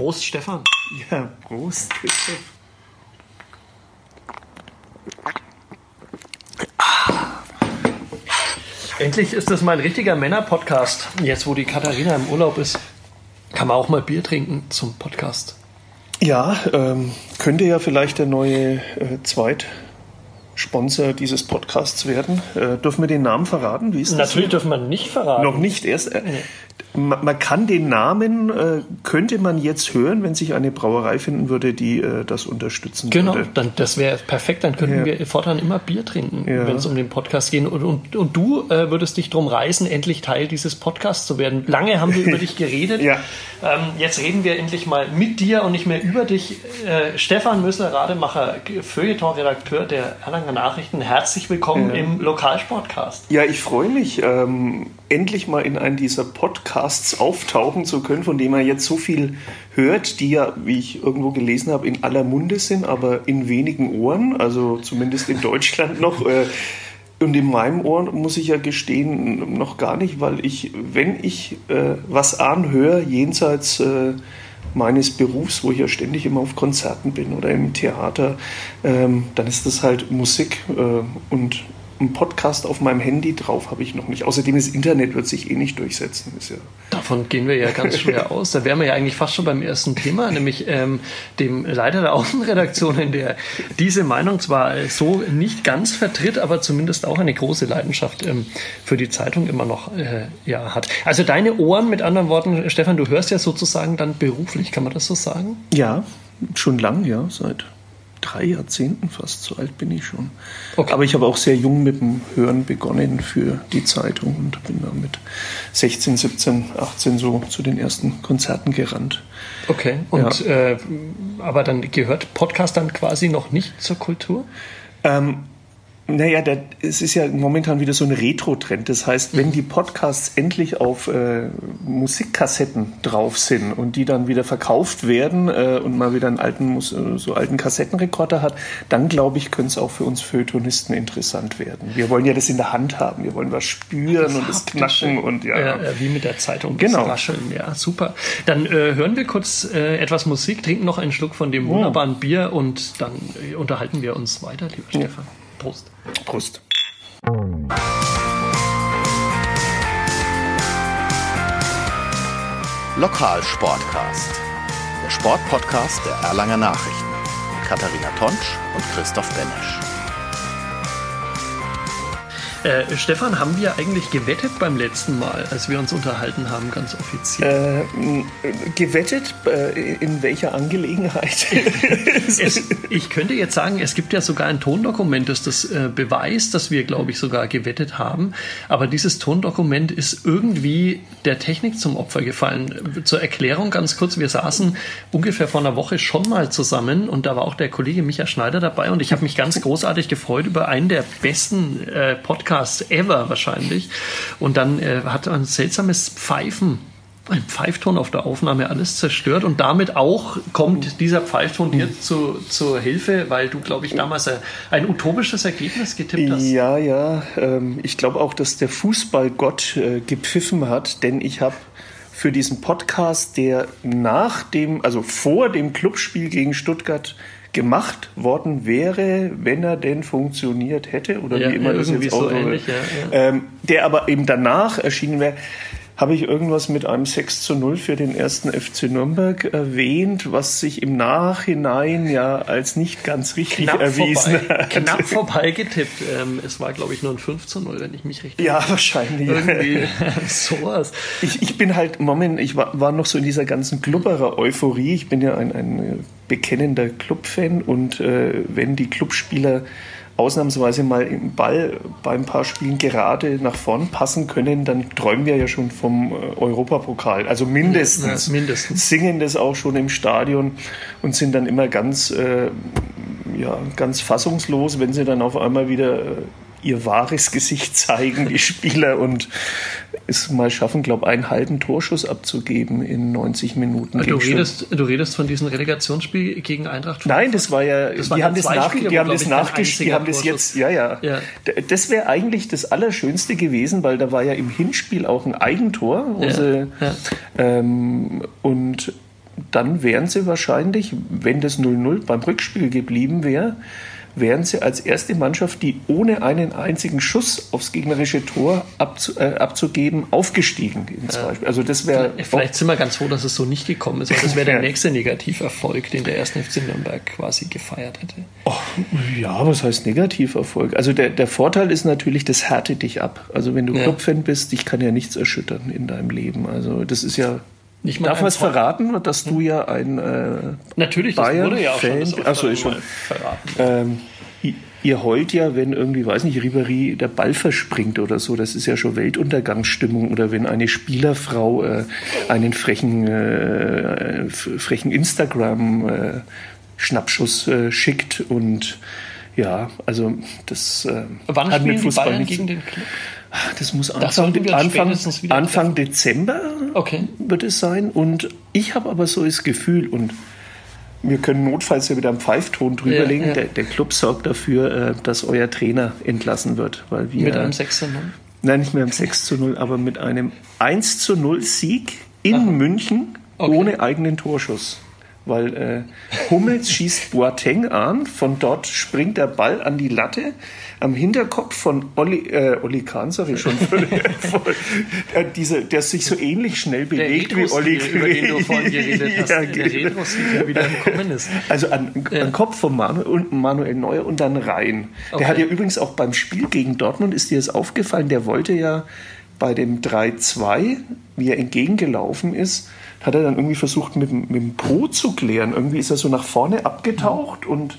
Prost, Stefan. Ja, Prost. Endlich ist das mal ein richtiger Männer-Podcast. Jetzt, wo die Katharina im Urlaub ist, kann man auch mal Bier trinken zum Podcast. Ja, ähm, könnte ja vielleicht der neue äh, Zweitsponsor dieses Podcasts werden. Äh, dürfen wir den Namen verraten? Wie ist das? Natürlich dürfen wir nicht verraten. Noch nicht erst. Äh, man kann den Namen, äh, könnte man jetzt hören, wenn sich eine Brauerei finden würde, die äh, das unterstützen genau, würde. Genau, dann, das wäre perfekt. Dann könnten ja. wir fortan immer Bier trinken, ja. wenn es um den Podcast geht. Und, und, und du äh, würdest dich darum reißen, endlich Teil dieses Podcasts zu werden. Lange haben wir über dich geredet. Ja. Ähm, jetzt reden wir endlich mal mit dir und nicht mehr über dich. Äh, Stefan Müssler-Rademacher, Feuilleton-Redakteur der Erlanger Nachrichten. Herzlich willkommen im Lokalsportcast. Ja, ich freue mich, ähm, endlich mal in einen dieser Podcasts Podcasts auftauchen zu können, von denen man jetzt so viel hört, die ja, wie ich irgendwo gelesen habe, in aller Munde sind, aber in wenigen Ohren, also zumindest in Deutschland noch. Äh, und in meinem Ohr muss ich ja gestehen, noch gar nicht, weil ich, wenn ich äh, was anhöre, jenseits äh, meines Berufs, wo ich ja ständig immer auf Konzerten bin oder im Theater, ähm, dann ist das halt Musik äh, und einen Podcast auf meinem Handy drauf habe ich noch nicht. Außerdem das Internet wird sich eh nicht durchsetzen. Ja Davon gehen wir ja ganz schwer aus. Da wären wir ja eigentlich fast schon beim ersten Thema, nämlich ähm, dem Leiter der Außenredaktion, in der diese Meinung zwar so nicht ganz vertritt, aber zumindest auch eine große Leidenschaft ähm, für die Zeitung immer noch äh, ja, hat. Also deine Ohren, mit anderen Worten, Stefan, du hörst ja sozusagen dann beruflich, kann man das so sagen? Ja, schon lang, ja, seit drei Jahrzehnten fast, so alt bin ich schon. Okay. Aber ich habe auch sehr jung mit dem Hören begonnen für die Zeitung und bin dann mit 16, 17, 18 so zu den ersten Konzerten gerannt. Okay, und ja. äh, aber dann gehört Podcast dann quasi noch nicht zur Kultur? Ähm, naja, der, es ist ja momentan wieder so ein Retro-Trend. Das heißt, wenn die Podcasts endlich auf äh, Musikkassetten drauf sind und die dann wieder verkauft werden äh, und mal wieder einen alten, äh, so alten Kassettenrekorder hat, dann glaube ich, könnte es auch für uns Feuilletonisten interessant werden. Wir wollen ja das in der Hand haben. Wir wollen was spüren das und das Knacken und ja. ja. Wie mit der Zeitung. Genau. Rascheln. Ja, super. Dann äh, hören wir kurz äh, etwas Musik, trinken noch einen Schluck von dem oh. wunderbaren oh. Bier und dann äh, unterhalten wir uns weiter, lieber ja. Stefan. Prost. Prost. Lokalsportcast. Der Sportpodcast der Erlanger Nachrichten. Mit Katharina Tonsch und Christoph Benesch. Äh, Stefan, haben wir eigentlich gewettet beim letzten Mal, als wir uns unterhalten haben, ganz offiziell? Äh, gewettet? Äh, in welcher Angelegenheit? es, ich könnte jetzt sagen, es gibt ja sogar ein Tondokument, das das äh, beweist, dass wir, glaube ich, sogar gewettet haben. Aber dieses Tondokument ist irgendwie der Technik zum Opfer gefallen. Zur Erklärung ganz kurz, wir saßen ungefähr vor einer Woche schon mal zusammen und da war auch der Kollege Micha Schneider dabei und ich habe mich ganz großartig gefreut über einen der besten äh, Podcasts Podcasts ever wahrscheinlich. Und dann äh, hat ein seltsames Pfeifen ein Pfeifton auf der Aufnahme alles zerstört und damit auch kommt dieser Pfeifton dir zu, zur Hilfe, weil du, glaube ich, damals ein, utopisches Ergebnis getippt hast. Ja, ja. Ähm, ich glaube auch, dass der Fußballgott äh, gepfiffen hat, denn ich habe für diesen Podcast, der nach dem, also vor dem Clubspiel gegen Stuttgart gemacht worden wäre, wenn er denn funktioniert hätte oder ja, wie immer ja, das jetzt so auch ähnlich, ja, ähm, der aber eben danach erschienen wäre habe ich irgendwas mit einem 6 zu 0 für den ersten FC Nürnberg erwähnt, was sich im Nachhinein ja als nicht ganz richtig knapp erwiesen vorbei, hat. Knapp vorbei getippt. Ähm, es war, glaube ich, nur ein 5 zu 0, wenn ich mich richtig Ja, wahrscheinlich. Irgendwie sowas. Ich, ich bin halt, Moment, ich war, war noch so in dieser ganzen Klubberer-Euphorie. Ich bin ja ein, ein bekennender Clubfan und äh, wenn die Clubspieler ausnahmsweise mal im Ball bei ein paar Spielen gerade nach vorn passen können, dann träumen wir ja schon vom äh, Europapokal. Also mindestens, ja, mindestens. singen das auch schon im Stadion und sind dann immer ganz, äh, ja, ganz fassungslos, wenn sie dann auf einmal wieder äh, ihr wahres Gesicht zeigen, die Spieler, und es mal schaffen, glaube ich, einen halben Torschuss abzugeben in 90 Minuten. Du redest, du redest von diesem Relegationsspiel gegen Eintracht? Nein, das war ja, das die, haben das nach, die haben das nachgespielt, die haben das jetzt, ja, ja. ja. Das wäre eigentlich das Allerschönste gewesen, weil da war ja im Hinspiel auch ein Eigentor. Ja, sie, ja. Ähm, und dann wären sie wahrscheinlich, wenn das 0-0 beim Rückspiel geblieben wäre, wären sie als erste Mannschaft, die ohne einen einzigen Schuss aufs gegnerische Tor abzu, äh, abzugeben, aufgestiegen. Beispiel. Also das wäre vielleicht sind wir ganz froh, dass es so nicht gekommen ist. Das wäre der nächste Negativerfolg, den der erste FC Nürnberg quasi gefeiert hätte. Oh, ja, was heißt Negativerfolg? Also der, der Vorteil ist natürlich, das härte dich ab. Also wenn du ja. Clubfan bist, dich kann ja nichts erschüttern in deinem Leben. Also das ist ja nicht Darf man es verraten, dass du ja ein äh, Natürlich, das Bayern wurde ja auch Fan, schon, achso, ist schon verraten. Ähm, ihr heult ja, wenn irgendwie, weiß nicht, Ribéry der Ball verspringt oder so. Das ist ja schon Weltuntergangsstimmung. Oder wenn eine Spielerfrau äh, einen frechen, äh, frechen Instagram-Schnappschuss äh, schickt. Und ja, also das äh, Wann hat mit Fußball die Bayern gegen den Club? Das muss Anfang, das Anfang, Anfang Dezember okay. wird es sein. Und ich habe aber so das Gefühl, und wir können notfalls ja wieder einen Pfeifton drüberlegen, ja, ja. der, der, Club sorgt dafür, äh, dass euer Trainer entlassen wird. Weil wir, mit einem 6 zu 0? Nein, nicht mit einem 6 zu 0, aber mit einem 1 zu 0 Sieg in Aha. München okay. ohne eigenen Torschuss weil äh, Hummels schießt Boateng an, von dort springt der Ball an die Latte, am Hinterkopf von Olli, äh, Olli Kahn, sag ich schon, der, diese, der sich so ähnlich schnell bewegt wie Olli über den du vorhin geredet hast, ja, der genau. der wieder im Kommen ist. Also an, ja. an Kopf von Manuel, und Manuel Neuer und dann rein. Okay. Der hat ja übrigens auch beim Spiel gegen Dortmund, ist dir das aufgefallen, der wollte ja bei dem 3-2, wie er entgegengelaufen ist, hat er dann irgendwie versucht, mit, mit dem Po zu klären. Irgendwie ist er so nach vorne abgetaucht mhm. und,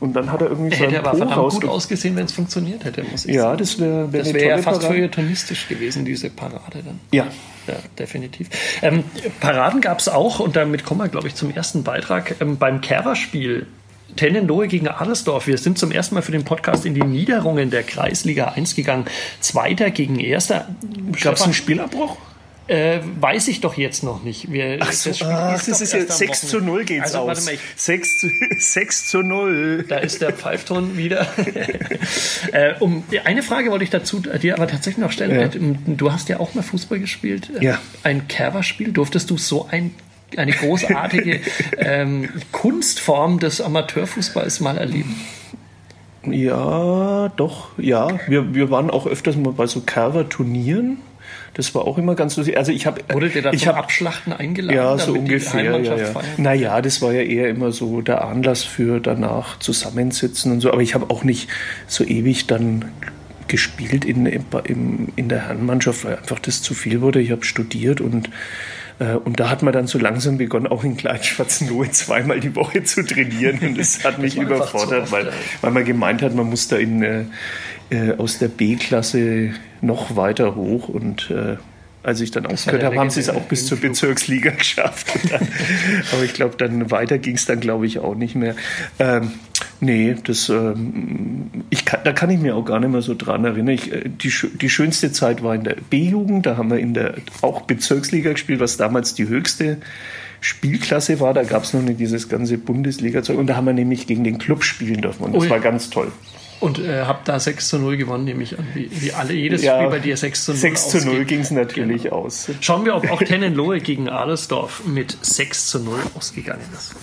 und dann hat er irgendwie so Hätte aber Po verdammt gut ausgesehen, wenn es funktioniert hätte, muss ich ja, sagen. Das wäre wär das wäre ja fast feuilletonistisch gewesen, diese Parade dann. Ja. Ja, definitiv. Ähm, Paraden gab es auch, und damit kommen wir, glaube ich, zum ersten Beitrag. Ähm, beim Kerber-Spiel Tennenlohe gegen Adelsdorf. Wir sind zum ersten Mal für den Podcast in die Niederungen der Kreisliga 1 gegangen. Zweiter gegen Erster. Gab es einen Spielabbruch? Äh, weiß ich doch jetzt noch nicht. Wir, Ach so, das, ah, das ist ja 6 zu 0 geht's also, aus. Mal, 6, zu, 6 zu 0. Da ist der Pfeifton wieder. äh, um, eine Frage wollte ich dazu dir aber tatsächlich noch stellen. Ja. Ähm, du hast ja auch mal Fußball gespielt. Ja. Ein Kerber-Spiel. Durftest du so ein eine großartige ähm, Kunstform des Amateurfußballs mal erleben? Ja, doch, ja. Wir, wir waren auch öfters mal bei so Kerber-Turnieren. Das war auch immer ganz lustig. Also ich habe wurde der da ich zum hab, Abschlachten eingeladen? Ja, so ungefähr. Ja, ja. Naja, das war ja eher immer so der Anlass für danach zusammensitzen und so. Aber ich habe auch nicht so ewig dann gespielt in, in, in der Herrenmannschaft, weil einfach das zu viel wurde. Ich habe studiert und und da hat man dann so langsam begonnen, auch in Kleinschwarzenlohe zweimal die Woche zu trainieren. Und das hat mich überfordert, weil, weil man gemeint hat, man muss da in, äh, äh aus der B-Klasse noch weiter hoch. Und äh, als ich dann aufgehört habe, haben sie es auch bis zur Bezirksliga geschafft. Aber ich glaube, dann weiter ging es dann, glaube ich, auch nicht mehr. Ähm, nee, das, ähm, ich kann, da kann ich mir auch gar nicht mehr so dran erinnern. Ich, äh, die, die schönste Zeit war in der B-Jugend. Da haben wir in der auch Bezirksliga gespielt, was damals die höchste Spielklasse war. Da gab es noch nicht dieses ganze Bundesliga-Zeug. Und da haben wir nämlich gegen den Club spielen dürfen. Und das Ui. war ganz toll. Und äh, habe da 6 zu 0 gewonnen, nehme ich an. Wie, wie alle, jedes ja, Spiel bei dir 6 zu 0 6 zu 0 ging es natürlich genau. aus. Schauen wir, ob auch Tennenlohe gegen Adelsdorf mit 6 zu 0 ausgegangen ist.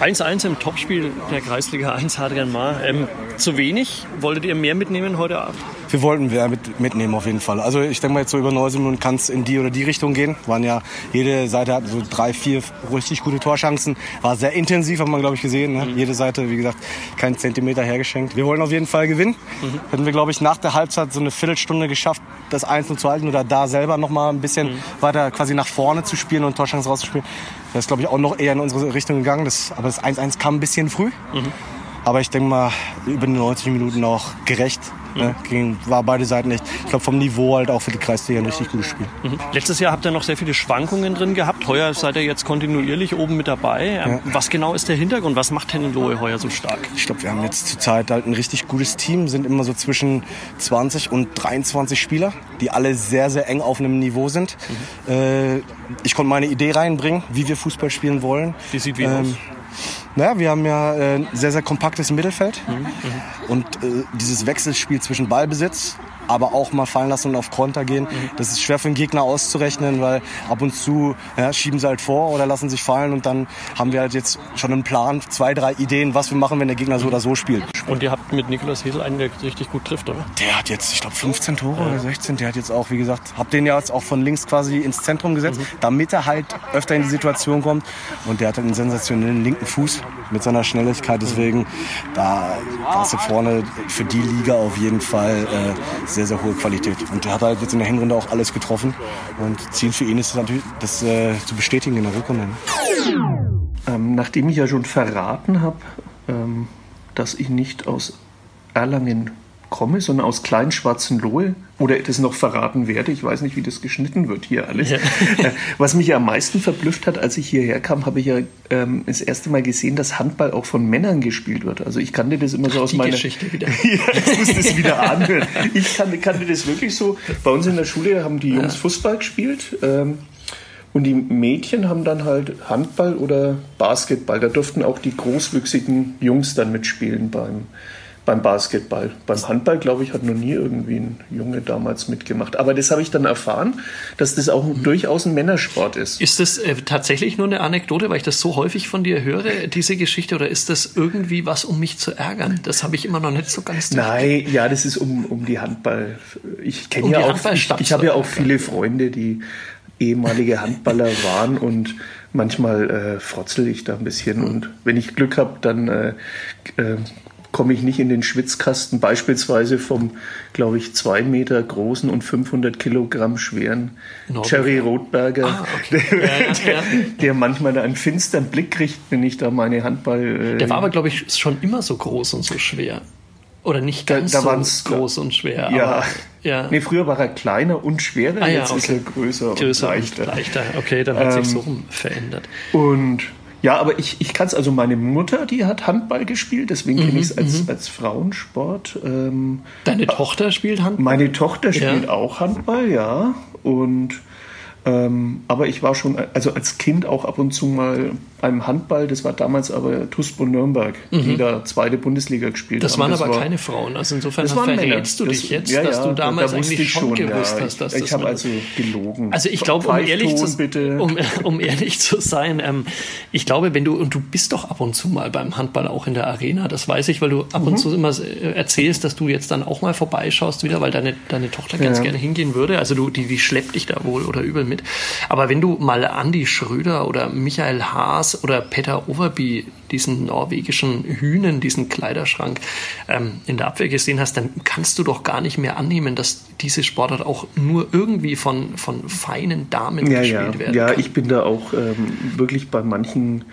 1-1 im Topspiel der Kreisliga 1 Hadrian Mar. Ähm, zu wenig? Wolltet ihr mehr mitnehmen heute Abend? Wir wollten mehr mit, mitnehmen auf jeden Fall. Also ich denke mal jetzt so über 90 Minuten kann es in die oder die Richtung gehen. Waren ja, jede Seite hat so drei, vier richtig gute Torschancen. War sehr intensiv, hat man glaube ich gesehen. Ne? Mhm. Jede Seite, wie gesagt, kein Zentimeter hergeschenkt. Wir wollen auf jeden Fall gewinnen. Mhm. Hätten wir glaube ich nach der Halbzeit so eine Viertelstunde geschafft, das 1 zu halten oder da selber noch mal ein bisschen mhm. weiter quasi nach vorne zu spielen und Torschancen rauszuspielen. Das ist, glaube ich, auch noch eher in unsere Richtung gegangen. Das, aber das 1-1 kam ein bisschen früh. Mhm. Aber ich denke mal, über die 90 Minuten auch gerecht. Ne? Mhm. Ne? Ging, war beide Seiten nicht. Ich glaube, vom Niveau halt auch für die Kreisliga ein richtig gutes Spiel. Mhm. Letztes Jahr habt ihr noch sehr viele Schwankungen drin gehabt. Heuer seid ihr jetzt kontinuierlich oben mit dabei. Ähm, ja. Was genau ist der Hintergrund? Was macht Hennenlohe heuer so stark? Ich glaube, wir haben jetzt zurzeit halt ein richtig gutes Team. Sind immer so zwischen 20 und 23 Spieler, die alle sehr, sehr eng auf einem Niveau sind. Mhm. Äh, ich konnte meine Idee reinbringen, wie wir Fußball spielen wollen. Die sieht wie ähm, aus? Naja, wir haben ja ein äh, sehr, sehr kompaktes Mittelfeld. Mhm. Und äh, dieses Wechselspiel zwischen Ballbesitz, aber auch mal fallen lassen und auf Konter gehen. Das ist schwer für den Gegner auszurechnen, weil ab und zu ja, schieben sie halt vor oder lassen sich fallen und dann haben wir halt jetzt schon einen Plan, zwei, drei Ideen, was wir machen, wenn der Gegner so oder so spielt. Und ihr habt mit Nikolaus Hesel einen, der richtig gut trifft, oder? Der hat jetzt, ich glaube, 15 Tore oder 16. Der hat jetzt auch, wie gesagt, hab den ja jetzt auch von links quasi ins Zentrum gesetzt, damit er halt öfter in die Situation kommt. Und der hat einen sensationellen linken Fuß mit seiner Schnelligkeit. Deswegen, da, da ist er vorne für die Liga auf jeden Fall äh, sehr, sehr hohe Qualität. Und der hat halt jetzt in der Hinrunde auch alles getroffen. Und Ziel für ihn ist es natürlich, das äh, zu bestätigen in der Rückrunde. Ähm, nachdem ich ja schon verraten habe, ähm, dass ich nicht aus Erlangen komme, sondern aus Kleinschwarzenlohe oder das noch verraten werde. Ich weiß nicht, wie das geschnitten wird hier alles. Ja. Äh, was mich ja am meisten verblüfft hat, als ich hierher kam, habe ich ja ähm, das erste Mal gesehen, dass Handball auch von Männern gespielt wird. Also ich kannte das immer so aus Die meiner Geschichte wieder. ja, ich muss das wieder anhören. Ich kannte, kannte das wirklich so. Bei uns in der Schule haben die Jungs Fußball gespielt. Ähm, und die Mädchen haben dann halt Handball oder Basketball. Da durften auch die großwüchsigen Jungs dann mitspielen beim, beim Basketball. Beim Handball, glaube ich, hat noch nie irgendwie ein Junge damals mitgemacht. Aber das habe ich dann erfahren, dass das auch durchaus ein Männersport ist. Ist das äh, tatsächlich nur eine Anekdote, weil ich das so häufig von dir höre, diese Geschichte, oder ist das irgendwie was, um mich zu ärgern? Das habe ich immer noch nicht so ganz Nein, ja, das ist um, um die Handball. Ich kenne Um ja auch, ich, ich habe ja auch viele Freunde, die ehemalige Handballer waren und manchmal äh, frotzel ich da ein bisschen und wenn ich Glück habe, dann äh, äh, komme ich nicht in den Schwitzkasten, beispielsweise vom, glaube ich, zwei Meter großen und 500 Kilogramm schweren. Jerry Rothberger, Ah, okay. der, Ja, ja, der, manchmal da einen finsteren Blick kriegt, wenn ich da meine Handball... Äh, Der war aber, glaube ich, schon immer so groß und so schwer. Oder nicht Da- ganz da so waren's- groß und schwer. ja. Aber, ja. Nee, früher war er kleiner und schwerer, Ah, ja, jetzt ist okay. er größer, Größer und leichter. Und leichter. Okay, dann hat sich Ähm, so rum verändert. Und ja, aber ich, ich kann es, also meine Mutter, die hat Handball gespielt, deswegen Mhm, kenne ich es als, als Frauensport. Ähm, Deine Tochter spielt Handball? meine Tochter spielt Ja. auch Handball, ja. Und ähm, aber ich war schon, also als Kind auch ab und zu mal beim Handball, das war damals aber TuSpo Nürnberg, die da zweite Bundesliga gespielt Mhm. Das haben. waren aber keine Frauen. Also insofern das waren Männer. verrätst du Das- dich jetzt, ja, dass ja, du damals da eigentlich ich schon gewusst ja. hast, dass ich, das Ich habe also gelogen. Also ich glaube, um ehrlich, zu, um, um ehrlich zu sein, ähm, ich glaube, wenn du, und du bist doch ab und zu mal beim Handball auch in der Arena, das weiß ich, weil du ab Mhm. und zu immer äh, erzählst, dass du jetzt dann auch mal vorbeischaust wieder, weil deine, deine Tochter ganz gerne hingehen würde. Also du, die, die schleppt dich da wohl oder übel mit. Aber wenn du mal Andi Schröder oder Michael Haas oder Peter Overby, diesen norwegischen Hühnen, diesen Kleiderschrank ähm, in der Abwehr gesehen hast, dann kannst du doch gar nicht mehr annehmen, dass diese Sportart auch nur irgendwie von, von feinen Damen ja, gespielt ja. werden ja, kann. ich bin da auch ähm, wirklich bei manchen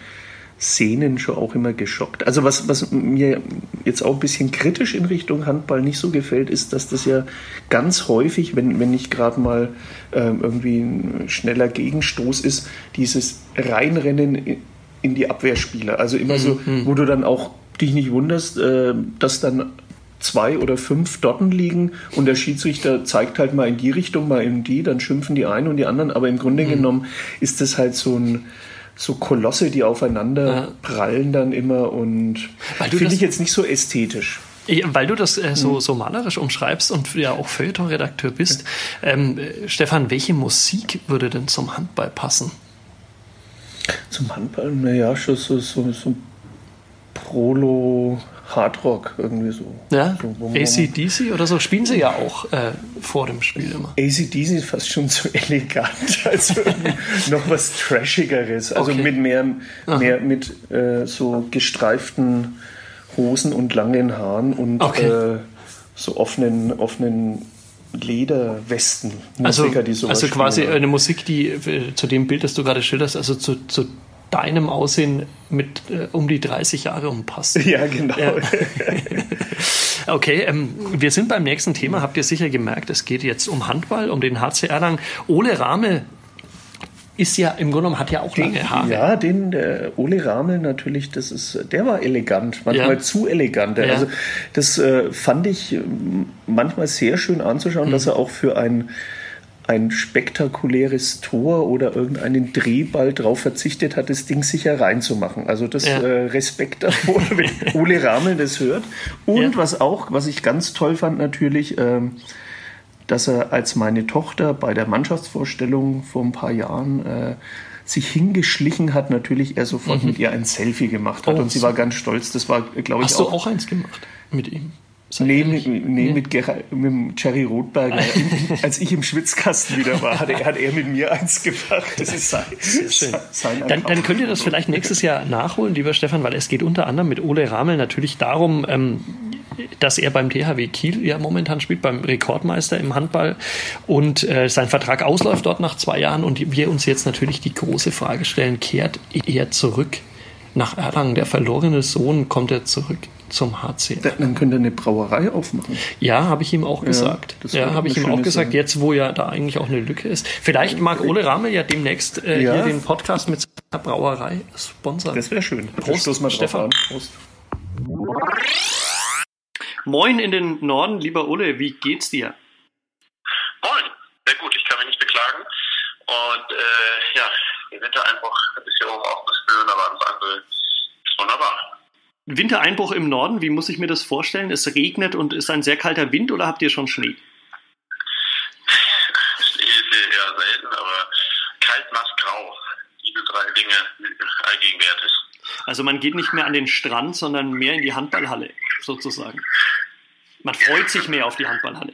Szenen schon auch immer geschockt. Also was, was mir jetzt auch ein bisschen kritisch in Richtung Handball nicht so gefällt, ist, dass das ja ganz häufig, wenn, wenn nicht gerade mal ähm, irgendwie ein schneller Gegenstoß ist, dieses Reinrennen in- in die Abwehrspieler. Also immer so, wo du dann auch dich nicht wunderst, äh, dass dann zwei oder fünf Dotten liegen und der Schiedsrichter zeigt halt mal in die Richtung, mal in die, dann schimpfen die einen und die anderen. Aber im Grunde genommen ist das halt so ein so Kolosse, die aufeinander Ja. prallen dann immer und finde ich jetzt nicht so ästhetisch. Weil du das äh, so, so malerisch umschreibst und ja auch Feuilleton-Redakteur bist. Ähm, äh, Stefan, welche Musik würde denn zum Handball passen? Zum Handball, naja, schon so, so, so Prolo Hardrock irgendwie so. Ja? so ACDC oder so spielen sie ja auch äh, vor dem Spiel immer. ACDC ist fast schon zu elegant, also noch was Trashigeres. Also Okay. mit mehr, mehr mit äh, so gestreiften Hosen und langen Haaren und Okay. äh, so offenen, offenen Lederwesten. Also, die sowas also quasi spielen. eine Musik, die äh, zu dem Bild, das du gerade schilderst, also zu, zu deinem Aussehen mit äh, um die 30 Jahre umpasst. Ja, genau. Ja. Okay, ähm, wir sind beim nächsten Thema. Habt ihr sicher gemerkt, es geht jetzt um Handball, um den HC Erlangen. Ole Rahmel ist ja im Grunde genommen hat ja auch lange Haare. Ja, den der Ole Ramel natürlich, das ist, der war elegant, manchmal Ja. zu elegant. Ja. Also das äh, fand ich ähm, manchmal sehr schön anzuschauen, dass Mhm. er auch für ein ein spektakuläres Tor oder irgendeinen Drehball drauf verzichtet hat, das Ding sicher reinzumachen. Also das Ja. äh, Respekt davor, wenn Ole Ramel das hört. Und Ja. was auch, was ich ganz toll fand natürlich, ähm, dass er als meine Tochter bei der Mannschaftsvorstellung vor ein paar Jahren äh, sich hingeschlichen hat, natürlich er sofort mhm. mit ihr ein Selfie gemacht hat. Oh, und sie war ganz stolz. Das war, glaube ich, Hast auch, du auch eins gemacht mit ihm? Nee, mit, nee, Mit, Gerhard, mit Jerry Rothberger. Als ich im Schwitzkasten wieder war, hat er, hat er mit mir eins gemacht. Das ist sein, Schön. sein dann, dann könnt ihr das vielleicht nächstes Jahr nachholen, lieber Stefan, weil es geht unter anderem mit Ole Ramel natürlich darum, ähm, dass er beim THW Kiel ja momentan spielt, beim Rekordmeister im Handball und äh, sein Vertrag ausläuft dort nach zwei Jahren und wir uns jetzt natürlich die große Frage stellen, kehrt er zurück nach Erlangen? Der verlorene Sohn, kommt er zurück? Zum HC. Dann könnte er eine Brauerei aufmachen. Ja, habe ich ihm auch gesagt. Ja, habe ich ihm auch gesagt, Sache. jetzt wo ja da eigentlich auch eine Lücke ist. Vielleicht mag Ole Ramel ja demnächst äh, ja. hier den Podcast mit seiner Brauerei sponsern. Das wäre schön. Prost, mal Stefan. Prost. Moin in den Norden, lieber Ole, wie geht's dir? Moin, sehr gut, ich kann mich nicht beklagen. Und äh, ja, der Wintereinbruch ist ja oben auch ein bisschen, aber alles andere ist wunderbar. Wintereinbruch im Norden, wie muss ich mir das vorstellen? Es regnet und ist ein sehr kalter Wind oder habt ihr schon Schnee? Schnee ist eher selten, aber kalt, nass, grau. Diese drei Dinge allgegenwärtig. Also man geht nicht mehr an den Strand, sondern mehr in die Handballhalle, sozusagen. Man freut sich mehr auf die Handballhalle.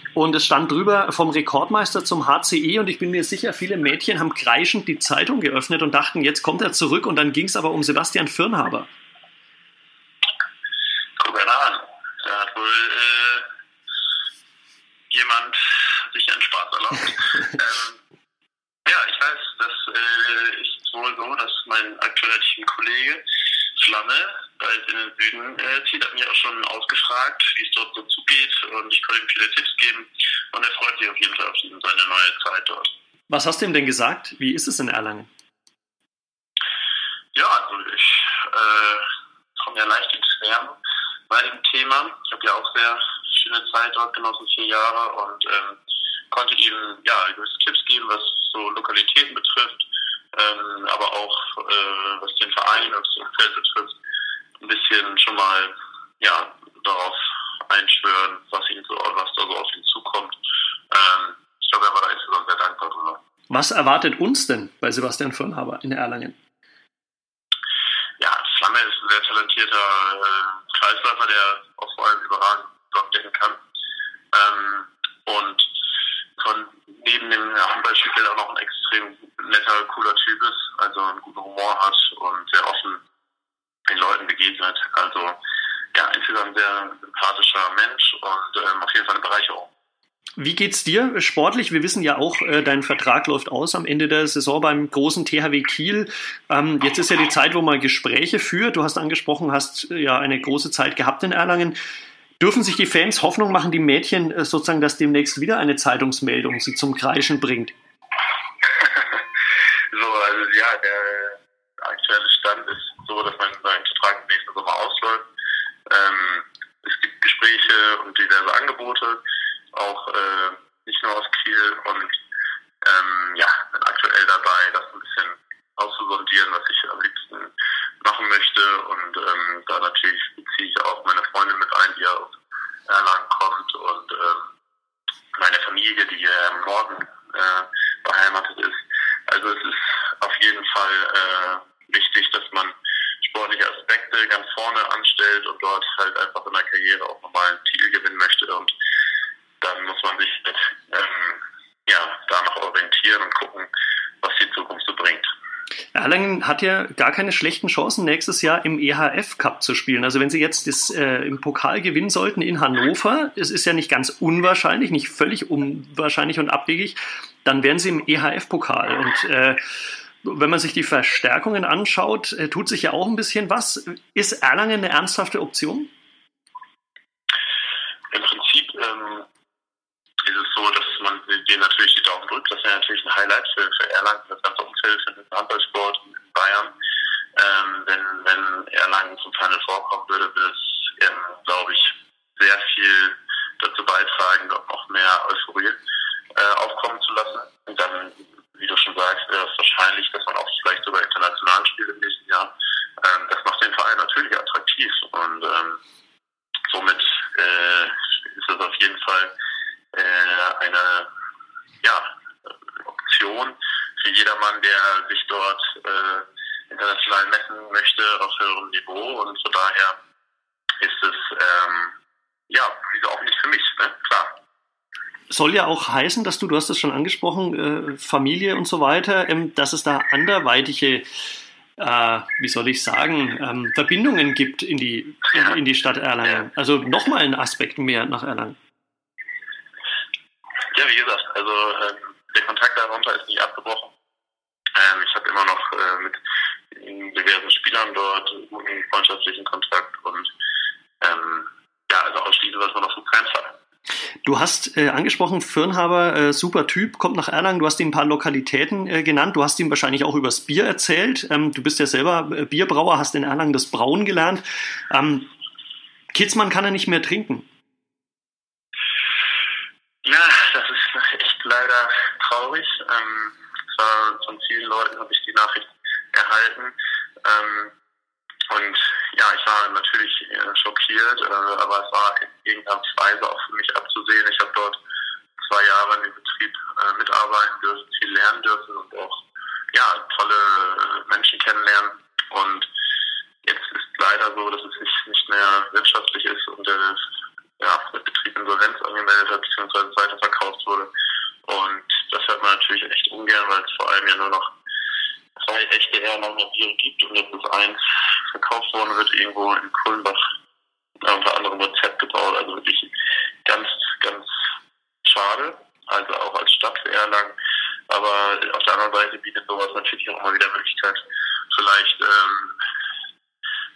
Und es stand drüber vom Rekordmeister zum HCE und ich bin mir sicher, viele Mädchen haben kreischend die Zeitung geöffnet und dachten, jetzt kommt er zurück und dann ging es aber um Sebastian Firnhaber. Guck mal an. Da hat wohl äh, jemand sich einen Spaß erlaubt. ähm, ja, ich weiß, das äh, ist wohl so, dass mein aktueller Teamkollege Flamme bald in den Süden äh, zieht, hat mich auch schon ausgefragt, wie es dort so zugeht und ich konnte ihm viele Tipps geben und er freut sich auf jeden Fall auf seine neue Zeit dort. Was hast du ihm denn gesagt? Wie ist es in Erlangen? Ja, also ich äh, komme ja leicht ins Schwärmen bei dem Thema. Ich habe ja auch sehr schöne Zeit dort genossen, vier Jahre und ähm, konnte ihm ja gewisse Tipps geben, was so Lokalitäten betrifft, ähm, aber auch äh, was den Verein und das Umfeld betrifft, ein bisschen schon mal ja darauf einschwören, was ihn so, was da so auf ihn zukommt. Ähm, ich glaube, er war da insgesamt sehr dankbar drüber. Was erwartet uns denn bei Sebastian Firnhaber in Erlangen? Ja, Flamme ist ein sehr talentierter äh, Kreisläufer, der auch vor allem überragend decken kann. Ähm, und von neben dem Handballspiel auch noch ein extrem netter, cooler Typ ist, also einen guten Humor hat und sehr offen den Leuten begegnet. Also ja, insgesamt sehr sympathischer Mensch und ähm, auf jeden Fall eine Bereicherung. Wie geht's dir sportlich? Wir wissen ja auch, äh, dein Vertrag läuft aus am Ende der Saison beim großen THW Kiel. Ähm, jetzt ist ja die Zeit, wo man Gespräche führt. Du hast angesprochen, hast äh, ja eine große Zeit gehabt in Erlangen. Dürfen sich die Fans Hoffnung machen, die Mädchen äh, sozusagen, dass demnächst wieder eine Zeitungsmeldung sie zum Kreischen bringt? so, also ja, der aktuelle Stand ist so, dass mein, mein Vertrag im nächsten Sommer ausläuft. Ähm, es gibt Gespräche und diverse Angebote, auch äh, nicht nur aus Kiel und ähm, ja, bin aktuell dabei, das ein bisschen auszusondieren, was ich am liebsten machen möchte. Und ähm, da natürlich beziehe ich auch meine Freundin mit ein, die aus Erlangen kommt und ähm, meine Familie, die hier im Norden äh, beheimatet ist. Also es ist auf jeden Fall äh, wichtig, dass man sportliche Aspekte ganz vorne anstellt und dort halt einfach in der Karriere auch nochmal einen Titel gewinnen möchte. Und dann muss man sich mit, ähm, ja, danach orientieren und gucken, was die Zukunft so bringt. Erlangen hat ja gar keine schlechten Chancen, nächstes Jahr im EHF Cup zu spielen. Also wenn sie jetzt das, äh, im Pokal gewinnen sollten in Hannover, es ist ja nicht ganz unwahrscheinlich, nicht völlig unwahrscheinlich und abwegig, dann wären sie im EHF-Pokal. Und äh, wenn man sich die Verstärkungen anschaut, äh, tut sich ja auch ein bisschen was. Ist Erlangen eine ernsthafte Option? Im Prinzip ähm, ist es so, dass man denen natürlich die Daumen drückt. Das wäre natürlich ein Highlight für, für Erlangen, das ganze Umfeld, für den Handballsport in Bayern. Ähm, wenn, wenn Erlangen zum Final vorkommen würde, würde es, ähm, glaube ich, sehr viel dazu beitragen, noch mehr Euphorie äh, aufkommen zu lassen. Und dann, wie du schon sagst, es wahrscheinlich, dass man auch vielleicht sogar international spielt im nächsten Jahr. Ähm, das macht den Verein natürlich attraktiv und ähm, somit äh, ist es auf jeden Fall äh, eine ja, Option für jedermann, der sich dort äh, international messen möchte auf höherem Niveau und von daher ist es ähm, ja, wieso auch nicht für mich, ne? klar soll ja auch heißen, dass du, du hast es schon angesprochen, äh, Familie und so weiter, ähm, dass es da anderweitige, äh, wie soll ich sagen, ähm, Verbindungen gibt in die, in, die Stadt Erlangen. Also nochmal ein Aspekt mehr nach Erlangen. Ja, wie gesagt, also ähm, der Kontakt darunter ist nicht abgebrochen. Ähm, ich habe immer noch äh, mit diversen Spielern dort guten freundschaftlichen Kontakt und ähm, ja, also ausschließen was man auf keinen Fall. Du hast äh, angesprochen, Firnhaber, äh, super Typ, kommt nach Erlangen. Du hast ihm ein paar Lokalitäten äh, genannt. Du hast ihm wahrscheinlich auch übers Bier erzählt. Ähm, du bist ja selber äh, Bierbrauer, hast in Erlangen das Brauen gelernt. Ähm, Kitzmann kann er nicht mehr trinken. Ja, das ist echt leider traurig. Ähm, von vielen Leuten habe ich die Nachricht erhalten. Ähm, und ja, ich war natürlich äh, schockiert, äh, aber es war in irgendeiner Weise auch für mich abzusehen. Ich habe dort zwei Jahre in dem Betrieb äh, mitarbeiten dürfen, viel lernen dürfen und auch ja, tolle Menschen kennenlernen. Und jetzt ist leider so, dass es nicht, nicht mehr wirtschaftlich ist und der, ja, der Betrieb Insolvenz angemeldet hat, beziehungsweise weiterverkauft wurde. Und das hört man natürlich echt ungern, weil es vor allem ja nur noch zwei echte Erlanger Biere gibt und jetzt ist eins verkauft worden wird irgendwo in Kulmbach unter anderem Rezept gebaut. Also wirklich ganz, ganz schade. Also auch als Stadt für Erlangen. Aber auf der anderen Seite bietet sowas natürlich auch immer wieder Möglichkeit, vielleicht, ähm,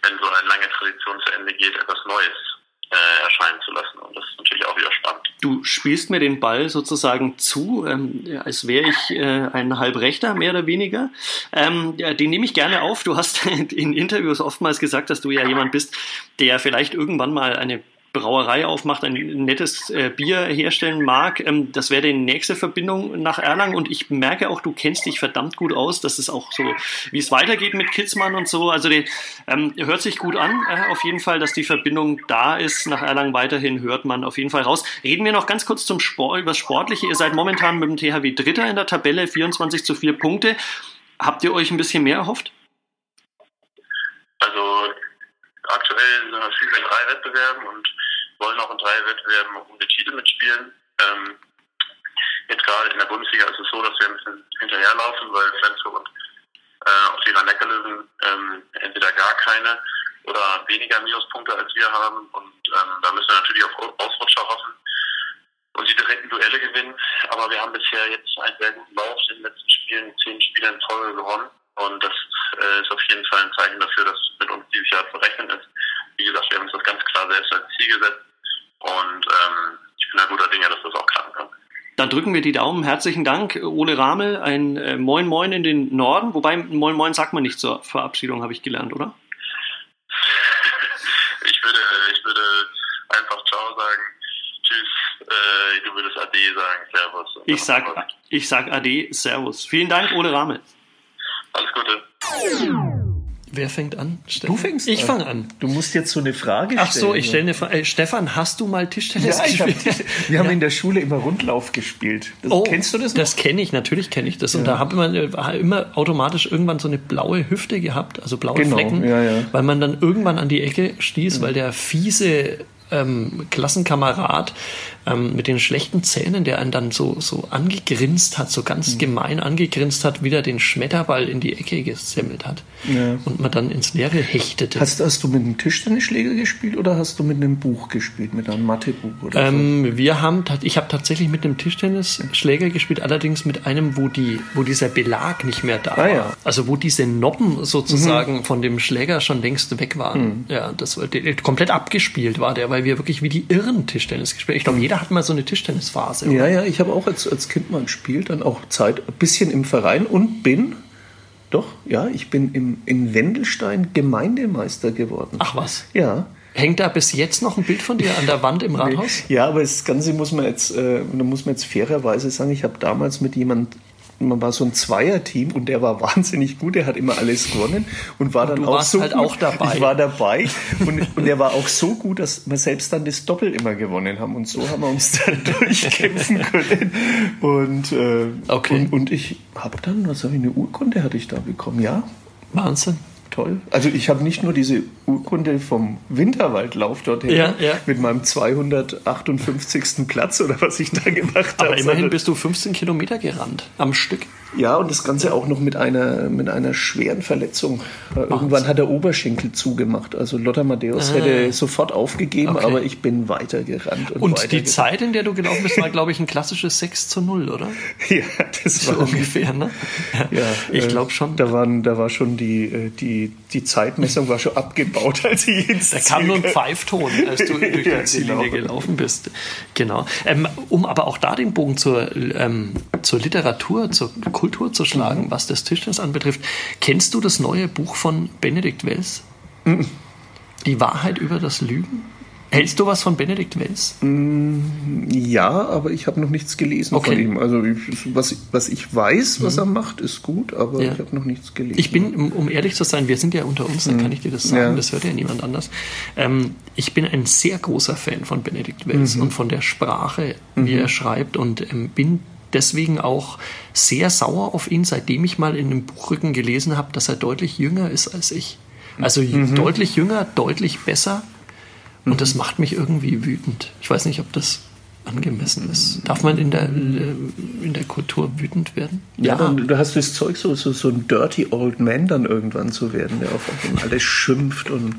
wenn so eine lange Tradition zu Ende geht, etwas Neues äh, erscheinen zu lassen. Und das ist natürlich auch wieder spannend. Du spielst mir den Ball sozusagen zu, ähm, als wäre ich äh, ein Halbrechter, mehr oder weniger. Ähm, ja, den nehme ich gerne auf. Du hast in Interviews oftmals gesagt, dass du ja jemand bist, der vielleicht irgendwann mal eine Brauerei aufmacht, ein nettes äh, Bier herstellen mag. Ähm, das wäre die nächste Verbindung nach Erlangen und ich merke auch, du kennst dich verdammt gut aus. Das ist auch so, wie es weitergeht mit Kitzmann und so. Also die, ähm, hört sich gut an, äh, auf jeden Fall, dass die Verbindung da ist. Nach Erlangen weiterhin hört man auf jeden Fall raus. Reden wir noch ganz kurz zum Sport, über das Sportliche. Ihr seid momentan mit dem THW Dritter in der Tabelle, 24 zu 4 Punkte. Habt ihr euch ein bisschen mehr erhofft? Also aktuell sind wir viel in drei Wettbewerben und wollen auch in drei Wettbewerben um den Titel mitspielen. Ähm, jetzt gerade in der Bundesliga ist es so, dass wir ein bisschen hinterherlaufen, weil Flensburg und äh, auch die Neckarlöwen ähm, entweder gar keine oder weniger Minuspunkte als wir haben. Und ähm, da müssen wir natürlich auf Ausrutscher hoffen und die direkten Duelle gewinnen. Aber wir haben bisher jetzt einen sehr guten Lauf in den letzten Spielen, zehn Spiele in Folge gewonnen. Und das äh, ist auf jeden Fall ein Zeichen dafür, dass mit uns dieses Jahr zu rechnen ist. Wie gesagt, wir haben uns das ganz klar selbst als Ziel gesetzt. Und ähm, ich bin da guter Dinge, dass das auch klappen kann. Dann drücken wir die Daumen. Herzlichen Dank, Ole Ramel. Ein äh, Moin Moin in den Norden. Wobei Moin Moin sagt man nicht zur Verabschiedung, habe ich gelernt, oder? ich, würde, ich würde einfach Ciao sagen. Tschüss. Äh, du würdest Ade sagen. Servus. Ich sag, ich sag Ade. Servus. Vielen Dank, Ole Ramel. Alles Gute. Wer fängt an? Stefan? Du fängst Ich fange an. Du musst jetzt so eine Frage stellen. Ach so, ich stelle eine Frage. Äh, Stefan, hast du mal Tischtennis ja, gespielt? Hab, wir haben in der Schule immer Rundlauf gespielt. Das, oh, kennst du das noch? Das kenne ich, natürlich kenne ich das. Und ja. da habe man äh, immer automatisch irgendwann so eine blaue Hüfte gehabt, also blaue genau, Flecken, ja, ja. weil man dann irgendwann an die Ecke stieß, weil der fiese ähm, Klassenkamerad ähm, mit den schlechten Zähnen, der einen dann so, so angegrinst hat, so ganz Mhm. gemein angegrinst hat, wieder den Schmetterball in die Ecke gesemmelt hat. Ja. Und man dann ins Leere hechtete. Hast, hast du mit einem Tischtennisschläger gespielt oder hast du mit einem Buch gespielt, mit einem Mathebuch oder Ähm, wir haben, ich habe tatsächlich mit einem Tischtennisschläger gespielt, allerdings mit einem, wo die, wo dieser Belag nicht mehr da Ah, war. ja. Also wo diese Noppen sozusagen von dem Schläger schon längst weg waren. Ja, das war komplett abgespielt war der, weil wir wirklich wie die Irren Tischtennis gespielt. haben. Ich glaube, jeder hat mal so eine Tischtennisphase. so? Ja, ja, ich habe auch als, als Kind mal gespielt, dann auch Zeit, ein bisschen im Verein und bin, doch, ja, ich bin im, in Wendelstein Gemeindemeister geworden. Ach was. Ja. Hängt da bis jetzt noch ein Bild von dir an der Wand im Rathaus? Ja, aber das Ganze muss man jetzt, äh, da muss man jetzt fairerweise sagen, ich habe damals mit jemand, man war so ein Zweierteam und der war wahnsinnig gut, der hat immer alles gewonnen und war dann du auch so halt gut. auch dabei. Ich war dabei und, und er war auch so gut, dass wir selbst dann das Doppel immer gewonnen haben und so haben wir uns dann durchkämpfen können und, äh, Okay. und, und ich habe dann, was habe ich, eine Urkunde hatte ich da bekommen, ja, Wahnsinn. Toll. Also ich habe nicht nur diese Urkunde vom Winterwaldlauf dorthin Ja, ja. mit meinem 258. Platz oder was ich da gemacht habe. Aber immerhin bist du 15 Kilometer gerannt am Stück. ja, und das Ganze auch noch mit einer, mit einer schweren Verletzung. Äh, Irgendwann hat der Oberschenkel zugemacht. Also Lothar Matthäus hätte sofort aufgegeben, Ah. Okay. aber ich bin weitergerannt. Und, Und weiter die Zeit, in der du gelaufen bist, war, glaube ich, ein klassisches 6 zu 0, oder? Ja, das So war ungefähr, ne? Ja, ich äh, glaube schon. Da, waren, da war schon die, äh, die, die Zeitmessung war schon abgebaut, als ich ins Da kam nur ein Ziel- Pfeifton, als du durch die Ja, Ziellinie genau. gelaufen bist. Genau. Ähm, um aber auch da den Bogen zur, ähm, zur Literatur, zur Kultur zu schlagen, Mhm. was das Tischtennis anbetrifft. Kennst du das neue Buch von Benedikt Wells? Mhm. Die Wahrheit über das Lügen? Hältst du was von Benedikt Wells? Ja, aber ich habe noch nichts gelesen Okay. von ihm. Also was, was ich weiß, was er macht, ist gut, aber Ja. ich habe noch nichts gelesen. Ich bin, um- ehrlich zu sein, wir sind ja unter uns, dann kann ich dir das sagen, Mhm. Ja. das hört ja niemand anders. Ähm, ich bin ein sehr großer Fan von Benedikt Wells Mhm. und von der Sprache, wie er schreibt und ähm, bin deswegen auch sehr sauer auf ihn, seitdem ich mal in einem Buchrücken gelesen habe, dass er deutlich jünger ist als ich. Also Mhm. deutlich jünger, deutlich besser und das macht mich irgendwie wütend. Ich weiß nicht, ob das angemessen ist. Darf man in der, in der Kultur wütend werden? ja, Dann, du hast das Zeug, so, so, so ein dirty old man dann irgendwann zu werden, der auf auf alles schimpft und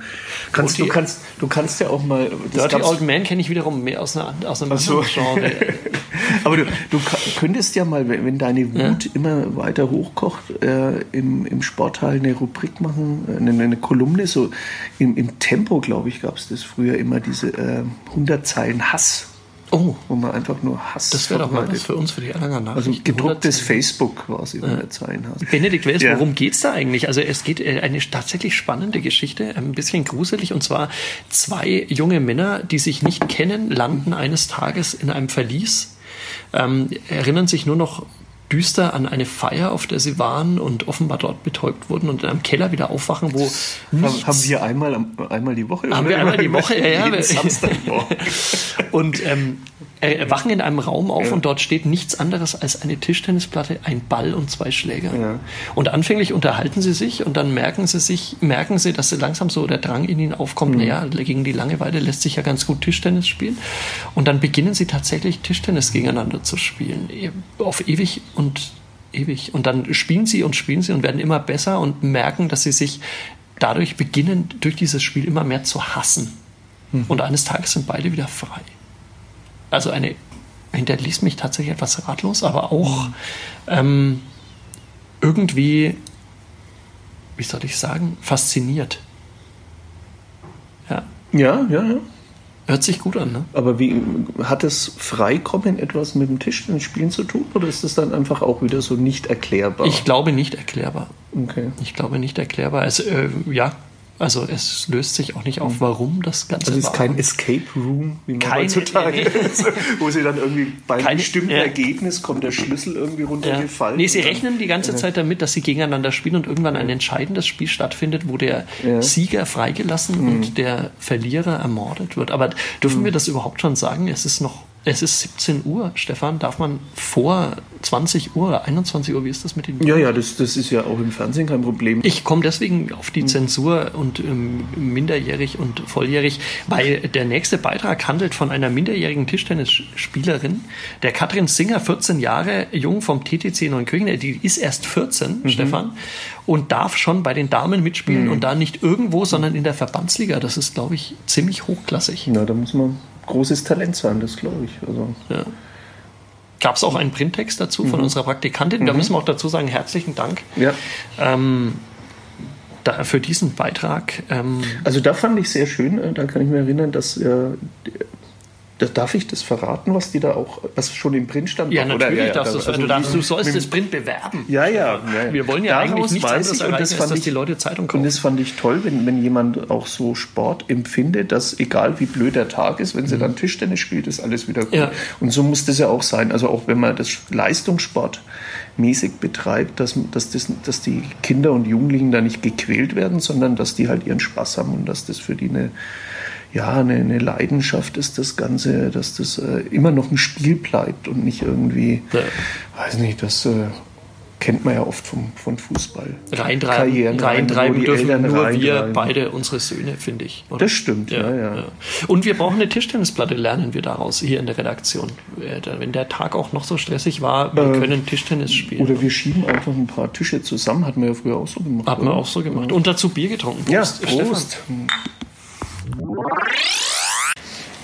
kannst, Und du, kannst, du kannst ja auch mal. Dirty Old Man kenne ich wiederum mehr aus, einer, aus einem so. anderen Genre. Aber du, du könntest ja mal, wenn deine Wut immer weiter hochkocht, äh, im, im Sportteil eine Rubrik machen, äh, eine, eine Kolumne, so im, im Tempo, glaube ich, gab es das früher immer, diese äh, 100 Zeilen Hass, Oh, wo man einfach nur Hass das wäre doch mal was für uns, für die Erlanger Also Nachrichten. gedrucktes 100 Facebook quasi, 100 Zeilen Hass. Benedikt Wells, Ja. worum geht's da eigentlich? Also es geht äh, eine tatsächlich spannende Geschichte, ein bisschen gruselig. Und zwar zwei junge Männer, die sich nicht kennen, landen eines Tages in einem Verlies, ähm, erinnern sich nur noch düster an eine Feier, auf der sie waren und offenbar dort betäubt wurden und in einem Keller wieder aufwachen, wo Haben, nichts haben wir einmal, einmal die Woche? Haben wir einmal die Woche, ja, ja. Samstagmorgen. Und ähm, äh, wachen in einem Raum auf und dort steht nichts anderes als eine Tischtennisplatte, ein Ball und zwei Schläger. Ja. Und anfänglich unterhalten sie sich und dann merken sie sich, merken sie, dass sie langsam so der Drang in ihnen aufkommt, Mhm. naja, gegen die Langeweile lässt sich ja ganz gut Tischtennis spielen. Und dann beginnen sie tatsächlich Tischtennis gegeneinander zu spielen. Auf ewig und ewig. Und dann spielen sie und spielen sie und werden immer besser und merken, dass sie sich dadurch beginnen, durch dieses Spiel immer mehr zu hassen. Und eines Tages sind beide wieder frei. Also eine hinterließ mich tatsächlich etwas ratlos, aber auch ähm, irgendwie, wie soll ich sagen, fasziniert. Ja, Ja, ja, ja. Hört sich gut an, ne? Aber wie hat das Freikommen etwas mit dem Tischtennisspielen zu tun oder ist das dann einfach auch wieder so nicht erklärbar? Ich glaube nicht erklärbar. okay. Ich glaube nicht erklärbar. Es, äh, ja, also es löst sich auch nicht auf, warum das Ganze Also es ist war. kein Escape Room, wie man Kein- heutzutage, nee, nee. so, wo sie dann irgendwie beim Keine- bestimmten ja. Ergebnis kommt der Schlüssel irgendwie Ja. runtergefallen. Nee, sie rechnen die ganze Zeit damit, dass sie gegeneinander spielen und irgendwann ein entscheidendes Spiel stattfindet, wo der Ja. Mhm. Sieger freigelassen und der Verlierer ermordet wird. Aber dürfen wir das überhaupt schon sagen? Es ist noch, Es ist 17 Uhr, Stefan. Darf man vor 20 Uhr oder 21 Uhr, wie ist das mit den Ja, ja, das, das ist ja auch im Fernsehen kein Problem. Ich komme deswegen auf die Zensur und ähm, minderjährig und volljährig, weil der nächste Beitrag handelt von einer minderjährigen Tischtennisspielerin, der Katrin Singer, 14 Jahre jung vom TTC Neunkirchen, die ist erst 14, Stefan, und darf schon bei den Damen mitspielen und da nicht irgendwo, sondern in der Verbandsliga. Das ist, glaube ich, ziemlich hochklassig. Na, da muss man großes Talent sein, das glaube ich. Also, Ja. Gab es auch einen Printtext dazu von unserer Praktikantin? Da müssen wir auch dazu sagen, herzlichen Dank ja. ähm, da, für diesen Beitrag. Ähm, Also da fand ich sehr schön, äh, da kann ich mich erinnern, dass äh, da darf ich das verraten, was die da auch, was schon im Print stand? ja, Oder? natürlich Ja, ja, darfst da- du es. weil also du, darfst, du sollst das Print bewerben. Ja, ja, ja. Wir wollen ja eigentlich nichts anderes ich, und das als fand dass ich, die Leute Zeitung Und kaufen. das fand ich toll, wenn, wenn jemand auch so Sport empfindet, dass egal wie blöd der Tag ist, wenn sie dann Tischtennis spielt, ist alles wieder gut. Mhm. Und so muss das ja auch sein. Also auch wenn man das Leistungssport mäßig betreibt, dass, dass, das, dass die Kinder und Jugendlichen da nicht gequält werden, sondern dass die halt ihren Spaß haben und dass das für die eine, ja, eine, eine Leidenschaft ist, das Ganze, dass das äh, immer noch ein Spiel bleibt und nicht irgendwie, Ja. weiß nicht, das äh, kennt man ja oft vom, von Fußball. Reintreiben, Karrieren rein, reintreiben dürfen Eltern nur wir reintreiben. beide unsere Söhne, finde ich. oder? Das stimmt, ja, ja. Und wir brauchen eine Tischtennisplatte, lernen wir daraus hier in der Redaktion. Äh, Wenn der Tag auch noch so stressig war, wir können Tischtennis spielen. Oder wir schieben einfach ein paar Tische zusammen, hatten wir ja früher auch so gemacht. Hat man oder? auch so gemacht. Und dazu Bier getrunken. Ja, Prost, Prost.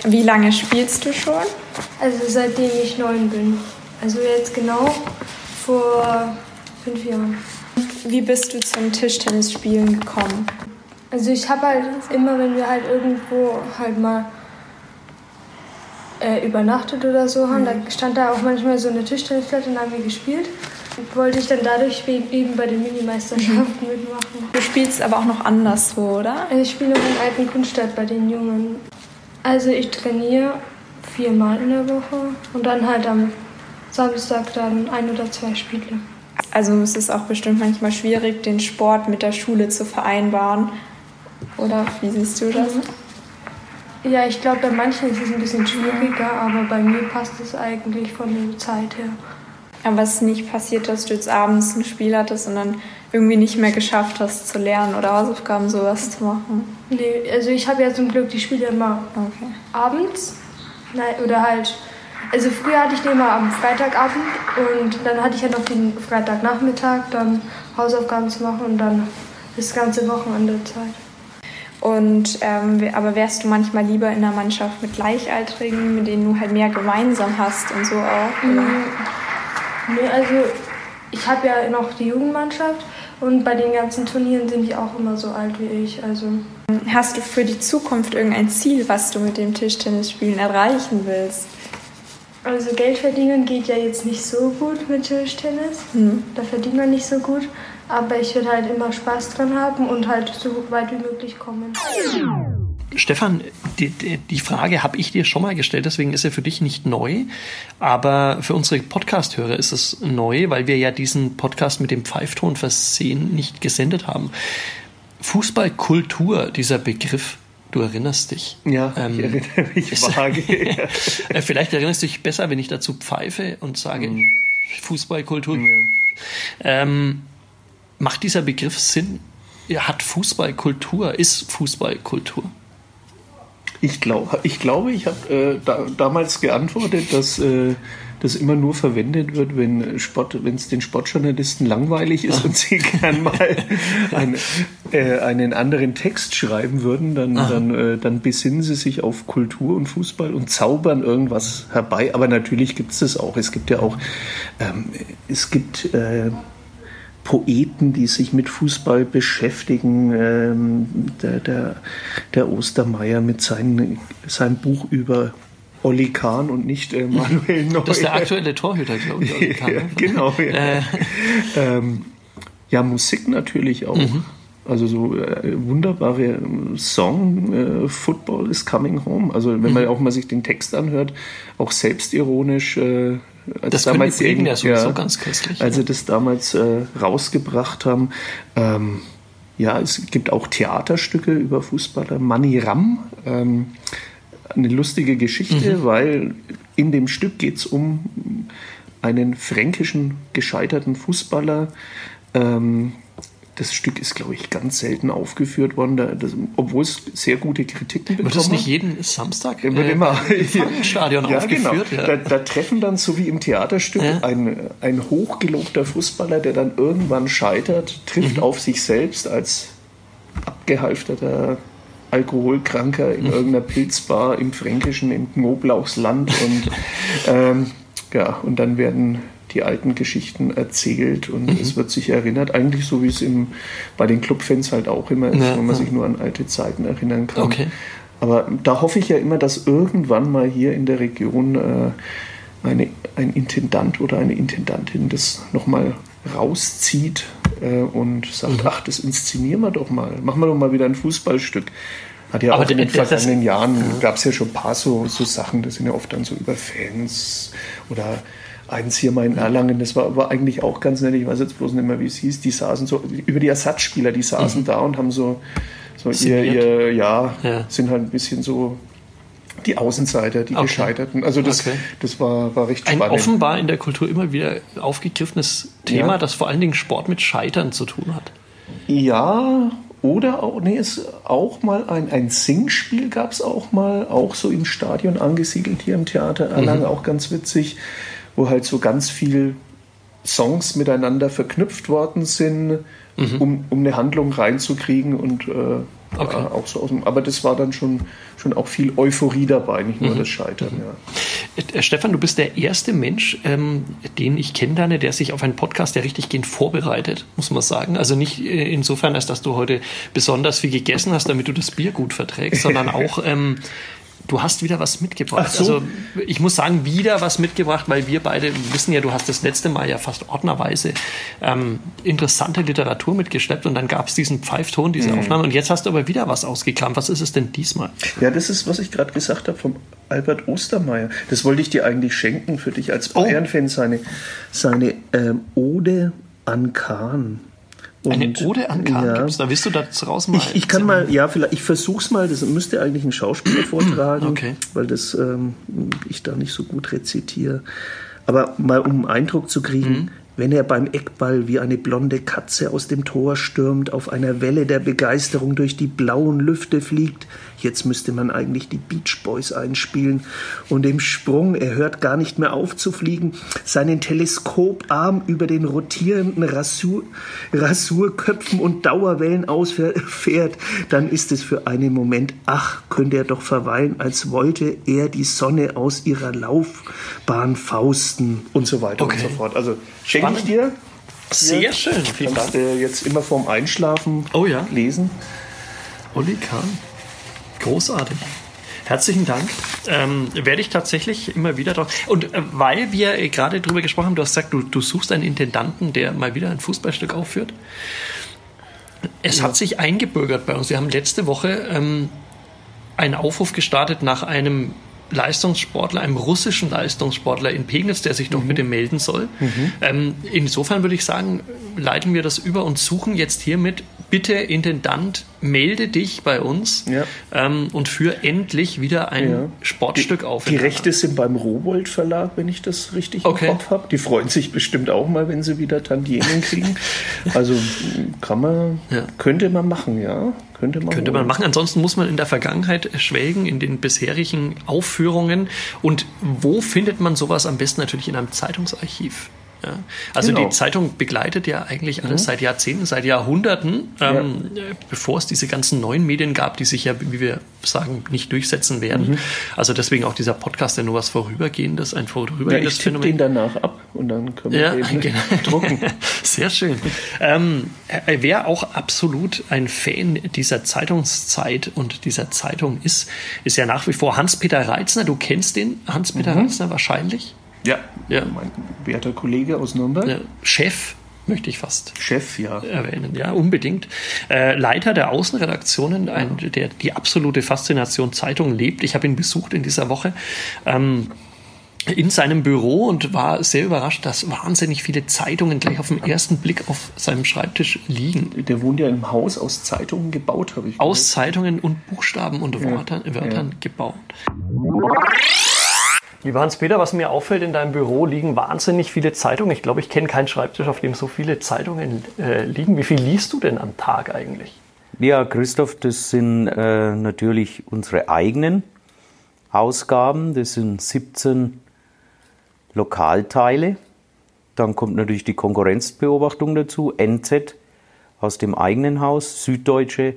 Wie lange spielst du schon? Also seitdem ich neun bin. Also jetzt genau vor fünf Jahren. Wie bist du zum Tischtennisspielen gekommen? Also ich habe halt immer, wenn wir halt irgendwo halt mal äh, übernachtet oder so haben, da stand da auch manchmal so eine Tischtennisplatte und haben wir gespielt. Wollte ich dann dadurch eben bei den Mini-Meisterschaften mitmachen. Du spielst aber auch noch anderswo, oder? Also ich spiele noch in alten Kunststadt bei den Jungen. Also ich trainiere viermal in der Woche und dann halt am Samstag dann ein oder zwei Spiele. Also es ist auch bestimmt manchmal schwierig, den Sport mit der Schule zu vereinbaren. Oder wie siehst du das? Ja, ich glaube, bei manchen ist es ein bisschen schwieriger, aber bei mir passt es eigentlich von der Zeit her. Aber es ist nicht passiert, dass du jetzt abends ein Spiel hattest und dann irgendwie nicht mehr geschafft hast zu lernen oder Hausaufgaben sowas zu machen. Nee, also ich habe ja zum Glück die Spiele immer Okay. abends. Nein, oder halt. Also früher hatte ich die immer am Freitagabend und dann hatte ich ja noch den Freitagnachmittag, dann Hausaufgaben zu machen und dann das ganze Wochenende Zeit. Und ähm, aber wärst du manchmal lieber in einer Mannschaft mit Gleichaltrigen, mit denen du halt mehr gemeinsam hast und so auch? Oder? Nee, also ich habe ja noch die Jugendmannschaft und bei den ganzen Turnieren sind die auch immer so alt wie ich. Also Hast du für die Zukunft irgendein Ziel, was du mit dem Tischtennisspielen erreichen willst? Also Geld verdienen geht ja jetzt nicht so gut mit Tischtennis. Da verdient man nicht so gut. Aber ich würde halt immer Spaß dran haben und halt so weit wie möglich kommen. Stefan, die, die, Frage habe ich dir schon mal gestellt, deswegen ist er für dich nicht neu. Aber für unsere Podcast-Hörer ist es neu, weil wir ja diesen Podcast mit dem Pfeifton versehen nicht gesendet haben. Fußballkultur, dieser Begriff, du erinnerst dich. Ja, Ähm, ich erinnere mich ist- vage. Äh, Vielleicht erinnerst du dich besser, wenn ich dazu pfeife und sage Fußballkultur. Ähm, macht dieser Begriff Sinn? Ja, Hat Fußballkultur, ist Fußballkultur? Ich, glaub, ich glaube, ich habe äh, da, damals geantwortet, dass äh, das immer nur verwendet wird, wenn Sport, wenn es den Sportjournalisten langweilig ist und sie gern mal ein, äh, einen anderen Text schreiben würden, dann, dann, äh, dann besinnen sie sich auf Kultur und Fußball und zaubern irgendwas herbei. Aber natürlich gibt es das auch. Es gibt ja auch, ähm, es gibt äh, Poeten, die sich mit Fußball beschäftigen. Ähm, der, der, der Ostermeier mit seinen, seinem Buch über Olli Kahn und nicht äh, Manuel Neuer. Das ist der aktuelle Torhüter, glaube ich. Olli Kahn, ja, ne? genau. Ja. Äh, Ähm, ja, Musik natürlich auch. Mhm. Also so äh, wunderbare ähm, Song, äh, Football is coming home. Also wenn Mhm. man auch mal sich den Text anhört, auch selbstironisch. Äh, als Das können die Briten ja sowieso ganz köstlich, Als ja. sie das damals äh, rausgebracht haben. Ähm, ja, es gibt auch Theaterstücke über Fußballer. Manny Ram, ähm, eine lustige Geschichte, Mhm. weil in dem Stück geht es um einen fränkischen gescheiterten Fußballer. Ähm, das Stück ist, glaube ich, ganz selten aufgeführt worden, da, das, obwohl es sehr gute Kritiken bekommen Wird das nicht jeden Samstag wird äh, immer im Frankenstadion ja, aufgeführt? Genau. Ja. Da, da treffen dann, so wie im Theaterstück, Ja. ein, ein hochgelobter Fußballer, der dann irgendwann scheitert, trifft Mhm. auf sich selbst als abgehalfterter Alkoholkranker Mhm. in irgendeiner Pilzbar im Fränkischen, im Knoblauchsland und ähm, ja, und dann werden die alten Geschichten erzählt und Mhm. es wird sich erinnert, eigentlich so wie es im, bei den Clubfans halt auch immer ist, Ja, wenn man ja. sich nur an alte Zeiten erinnern kann. Okay. Aber da hoffe ich ja immer, dass irgendwann mal hier in der Region äh, eine, ein Intendant oder eine Intendantin das nochmal rauszieht äh, und sagt, Mhm. ach, das inszenieren wir doch mal. Machen wir doch mal wieder ein Fußballstück. Hat ja Aber auch in den vergangenen Jahren gab es ja schon ein paar so, so Sachen, das sind ja oft dann so über Fans oder eins hier mal in Erlangen, das war, war eigentlich auch ganz nett, ich weiß jetzt bloß nicht mehr, wie es hieß, die saßen so, über die Ersatzspieler, die saßen da und haben so, so ihr, ihr, ja, Ja. sind halt ein bisschen so die Außenseiter, die Okay. Gescheiterten. Also das, Okay. das war, war recht Ein spannend. offenbar in der Kultur immer wieder aufgegriffenes Thema, Ja. das vor allen Dingen Sport mit Scheitern zu tun hat. Ja, oder auch, nee, es auch mal ein, ein Singspiel gab es auch mal, auch so im Stadion angesiedelt hier im Theater Erlangen, Mhm. auch ganz witzig, wo halt so ganz viel Songs miteinander verknüpft worden sind, um, um eine Handlung reinzukriegen und äh, Mhm. Okay. ja, auch so aus dem, aber das war dann schon, schon auch viel Euphorie dabei, nicht Mhm. nur das Scheitern, ja. Äh, Stefan, du bist der erste Mensch, ähm, den ich kennenlerne, der sich auf einen Podcast, der richtig gehend vorbereitet, muss man sagen. Also nicht äh, insofern, als dass du heute besonders viel gegessen hast, damit du das Bier gut verträgst, sondern auch, ähm, du hast wieder was mitgebracht. Ach so. Also ich muss sagen, wieder was mitgebracht, weil wir beide wissen ja, du hast das letzte Mal ja fast ordnerweise ähm, interessante Literatur mitgeschleppt und dann gab es diesen Pfeifton, diese Mhm. Aufnahme und jetzt hast du aber wieder was ausgekramt. Was ist es denn diesmal? Ja, das ist, was ich gerade gesagt habe vom Albert Ostermeier. Das wollte ich dir eigentlich schenken für dich als Oh. Bayern-Fan, seine, seine ähm, Ode an Kahn. Eine Und, Ode an Kahn ja. gibt's da. Willst du das rausmalen? Ich, ich kann mal, ja, vielleicht, ich versuch's mal, das müsste eigentlich ein Schauspieler vortragen, Okay. weil das ähm, ich da nicht so gut rezitiere. Aber mal um einen Eindruck zu kriegen, Mhm. wenn er beim Eckball wie eine blonde Katze aus dem Tor stürmt, auf einer Welle der Begeisterung durch die blauen Lüfte fliegt, jetzt müsste man eigentlich die Beach Boys einspielen und im Sprung, er hört gar nicht mehr auf zu fliegen, seinen Teleskoparm über den rotierenden Rasur, Rasurköpfen und Dauerwellen ausfährt, dann ist es für einen Moment, ach, könnte er doch verweilen, als wollte er die Sonne aus ihrer Laufbahn fausten und so weiter Okay. und so fort. Also schenke ich dir. Sehr schön, vielen Kannst Dank. jetzt immer vorm Einschlafen Oh ja. lesen. Uli Kahn. Großartig. Herzlichen Dank. Ähm, werde ich tatsächlich immer wieder drauf. Und äh, weil wir äh, gerade drüber gesprochen haben, du hast gesagt, du, du suchst einen Intendanten, der mal wieder ein Fußballstück aufführt. Es hat sich eingebürgert bei uns. Wir haben letzte Woche ähm, einen Aufruf gestartet nach einem Leistungssportler, einem russischen Leistungssportler in Pegnitz, der sich doch Mhm. bitte melden soll. Ähm, insofern würde ich sagen, leiten wir das über und suchen jetzt hiermit, bitte Intendant, melde dich bei uns Ja. ähm, und führ endlich wieder ein Ja. Sportstück auf. Die Rechte sind beim Rowold Verlag, wenn ich das richtig Okay. im Kopf habe. Die freuen sich bestimmt auch mal, wenn sie wieder Tantiemen kriegen. also kann man, Ja. könnte man machen, ja. Könnte man, Könnte man machen. Ansonsten muss man in der Vergangenheit schwelgen, in den bisherigen Aufführungen. Und wo findet man sowas am besten? Natürlich in einem Zeitungsarchiv. Ja. Also Genau. Mhm. die Zeitung begleitet ja eigentlich alles seit Jahrzehnten, seit Jahrhunderten, ähm, bevor es diese ganzen neuen Medien gab, die sich ja, wie wir sagen, nicht durchsetzen werden. Mhm. Also deswegen auch dieser Podcast, der nur was Vorübergehendes, ein Ja, vorübergehendes ich tippe den danach ab und dann können wir ja, den genau. drucken. Sehr schön. Ähm, äh, wer auch absolut ein Fan dieser Zeitungszeit und dieser Zeitung ist, ist ja nach wie vor Hans-Peter Reitzner. Du kennst den Hans-Peter Reitzner wahrscheinlich. Ja, Ja. mein werter Kollege aus Nürnberg. Ja, Chef, möchte ich fast Chef, ja. erwähnen, ja, unbedingt. Äh, Leiter der Außenredaktionen, ein, der die absolute Faszination Zeitung lebt. Ich habe ihn besucht in dieser Woche. Ähm, in seinem Büro und war sehr überrascht, dass wahnsinnig viele Zeitungen gleich auf den ersten Blick auf seinem Schreibtisch liegen. Der wohnt ja im Haus aus Zeitungen gebaut, habe ich Aus gehört. Zeitungen und Buchstaben und ja. Wörtern, Wörtern ja. gebaut. Lieber Hans-Peter, was mir auffällt, in deinem Büro liegen wahnsinnig viele Zeitungen. Ich glaube, ich kenne keinen Schreibtisch, auf dem so viele Zeitungen äh, liegen. Wie viel liest du denn am Tag eigentlich? Ja, Christoph, das sind äh, natürlich unsere eigenen Ausgaben. Das sind 17 Lokalteile. Dann kommt natürlich die Konkurrenzbeobachtung dazu, NZ aus dem eigenen Haus, Süddeutsche,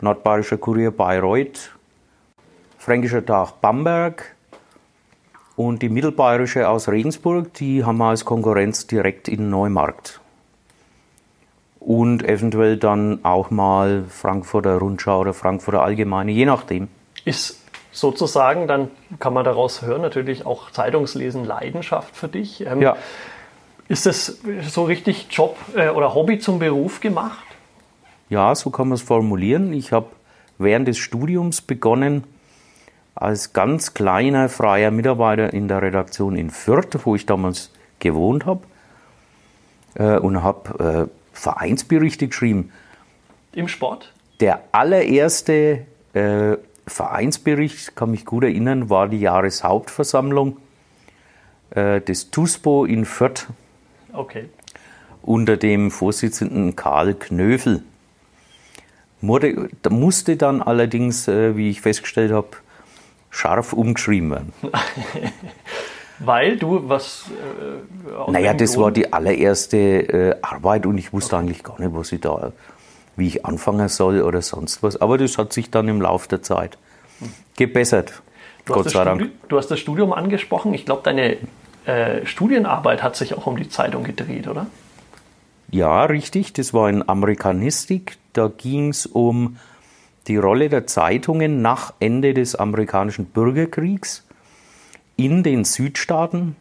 Nordbayerischer Kurier Bayreuth, Fränkischer Tag Bamberg und die Mittelbayerische aus Regensburg, die haben wir als Konkurrenz direkt in Neumarkt. Und eventuell dann auch mal Frankfurter Rundschau oder Frankfurter Allgemeine, je nachdem. Ist sozusagen, dann kann man daraus hören, natürlich auch Zeitungslesen Leidenschaft für dich. Ähm, ja. Ist das so richtig Job äh, oder Hobby zum Beruf gemacht? Ja, so kann man es formulieren. Ich habe während des Studiums begonnen als ganz kleiner freier Mitarbeiter in der Redaktion in Fürth, wo ich damals gewohnt habe, äh, und habe äh, Vereinsberichte geschrieben. Im Sport? Der allererste äh, Vereinsbericht, kann mich gut erinnern, war die Jahreshauptversammlung äh, des TUSPO in Fürth. Okay. Unter dem Vorsitzenden Karl Knöfel. Wurde, musste dann allerdings, äh, wie ich festgestellt habe, scharf umgeschrieben werden. Weil du was. Äh, naja, das Grund? war die allererste äh, Arbeit und ich wusste okay. eigentlich gar nicht, was ich da wie ich anfangen soll oder sonst was. Aber das hat sich dann im Laufe der Zeit gebessert. Du Gott sei Dank. du hast das Studium angesprochen. Ich glaube, deine äh, Studienarbeit hat sich auch um die Zeitung gedreht, oder? Ja, richtig. Das war in Amerikanistik. Da ging es um die Rolle der Zeitungen nach Ende des amerikanischen Bürgerkriegs in den Südstaaten,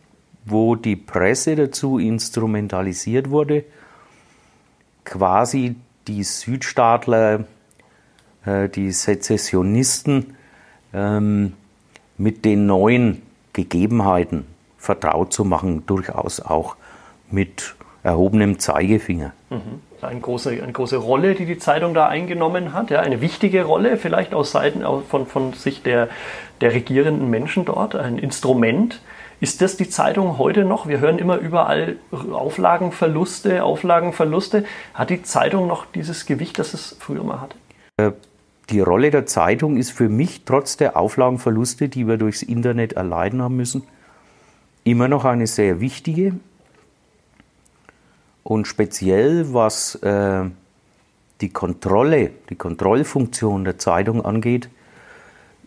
wo die Presse dazu instrumentalisiert wurde, quasi die Südstaatler, äh, die Sezessionisten ähm, mit den neuen Gegebenheiten vertraut zu machen, durchaus auch mit erhobenem Zeigefinger. Mhm. Eine große, eine große Rolle, die die Zeitung da eingenommen hat, ja, eine wichtige Rolle, vielleicht aus Seiten von, von Sicht der, der regierenden Menschen dort, ein Instrument, ist das die Zeitung heute noch? Wir hören immer überall Auflagenverluste, Auflagenverluste. Hat die Zeitung noch dieses Gewicht, das es früher mal hatte? Äh, die Rolle der Zeitung ist für mich trotz der Auflagenverluste, die wir durchs Internet erleiden haben müssen, immer noch eine sehr wichtige. Und speziell was äh, die Kontrolle, die Kontrollfunktion der Zeitung angeht,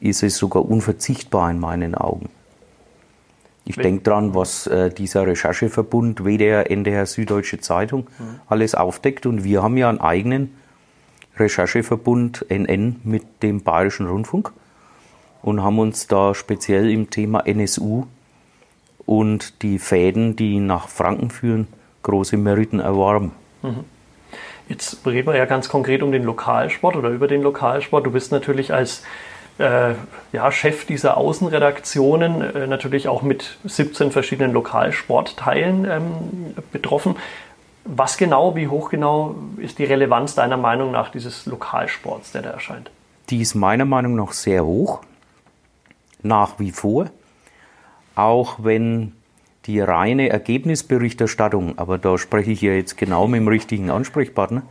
ist es sogar unverzichtbar in meinen Augen. Ich denke dran, was äh, dieser Rechercheverbund WDR, NDR, Süddeutsche Zeitung mhm. alles aufdeckt. Und wir haben ja einen eigenen Rechercheverbund NN mit dem Bayerischen Rundfunk und haben uns da speziell im Thema NSU und die Fäden, die nach Franken führen, große Meriten erworben. Mhm. Jetzt reden wir ja ganz konkret um den Lokalsport oder über den Lokalsport. Du bist natürlich als äh, ja, Chef dieser Außenredaktionen, äh, natürlich auch mit 17 verschiedenen Lokalsportteilen ähm, betroffen. Was genau, wie hoch genau ist die Relevanz deiner Meinung nach dieses Lokalsports, der da erscheint? Die ist meiner Meinung nach sehr hoch, nach wie vor. Auch wenn die reine Ergebnisberichterstattung, aber da spreche ich ja jetzt genau mit dem richtigen Ansprechpartner,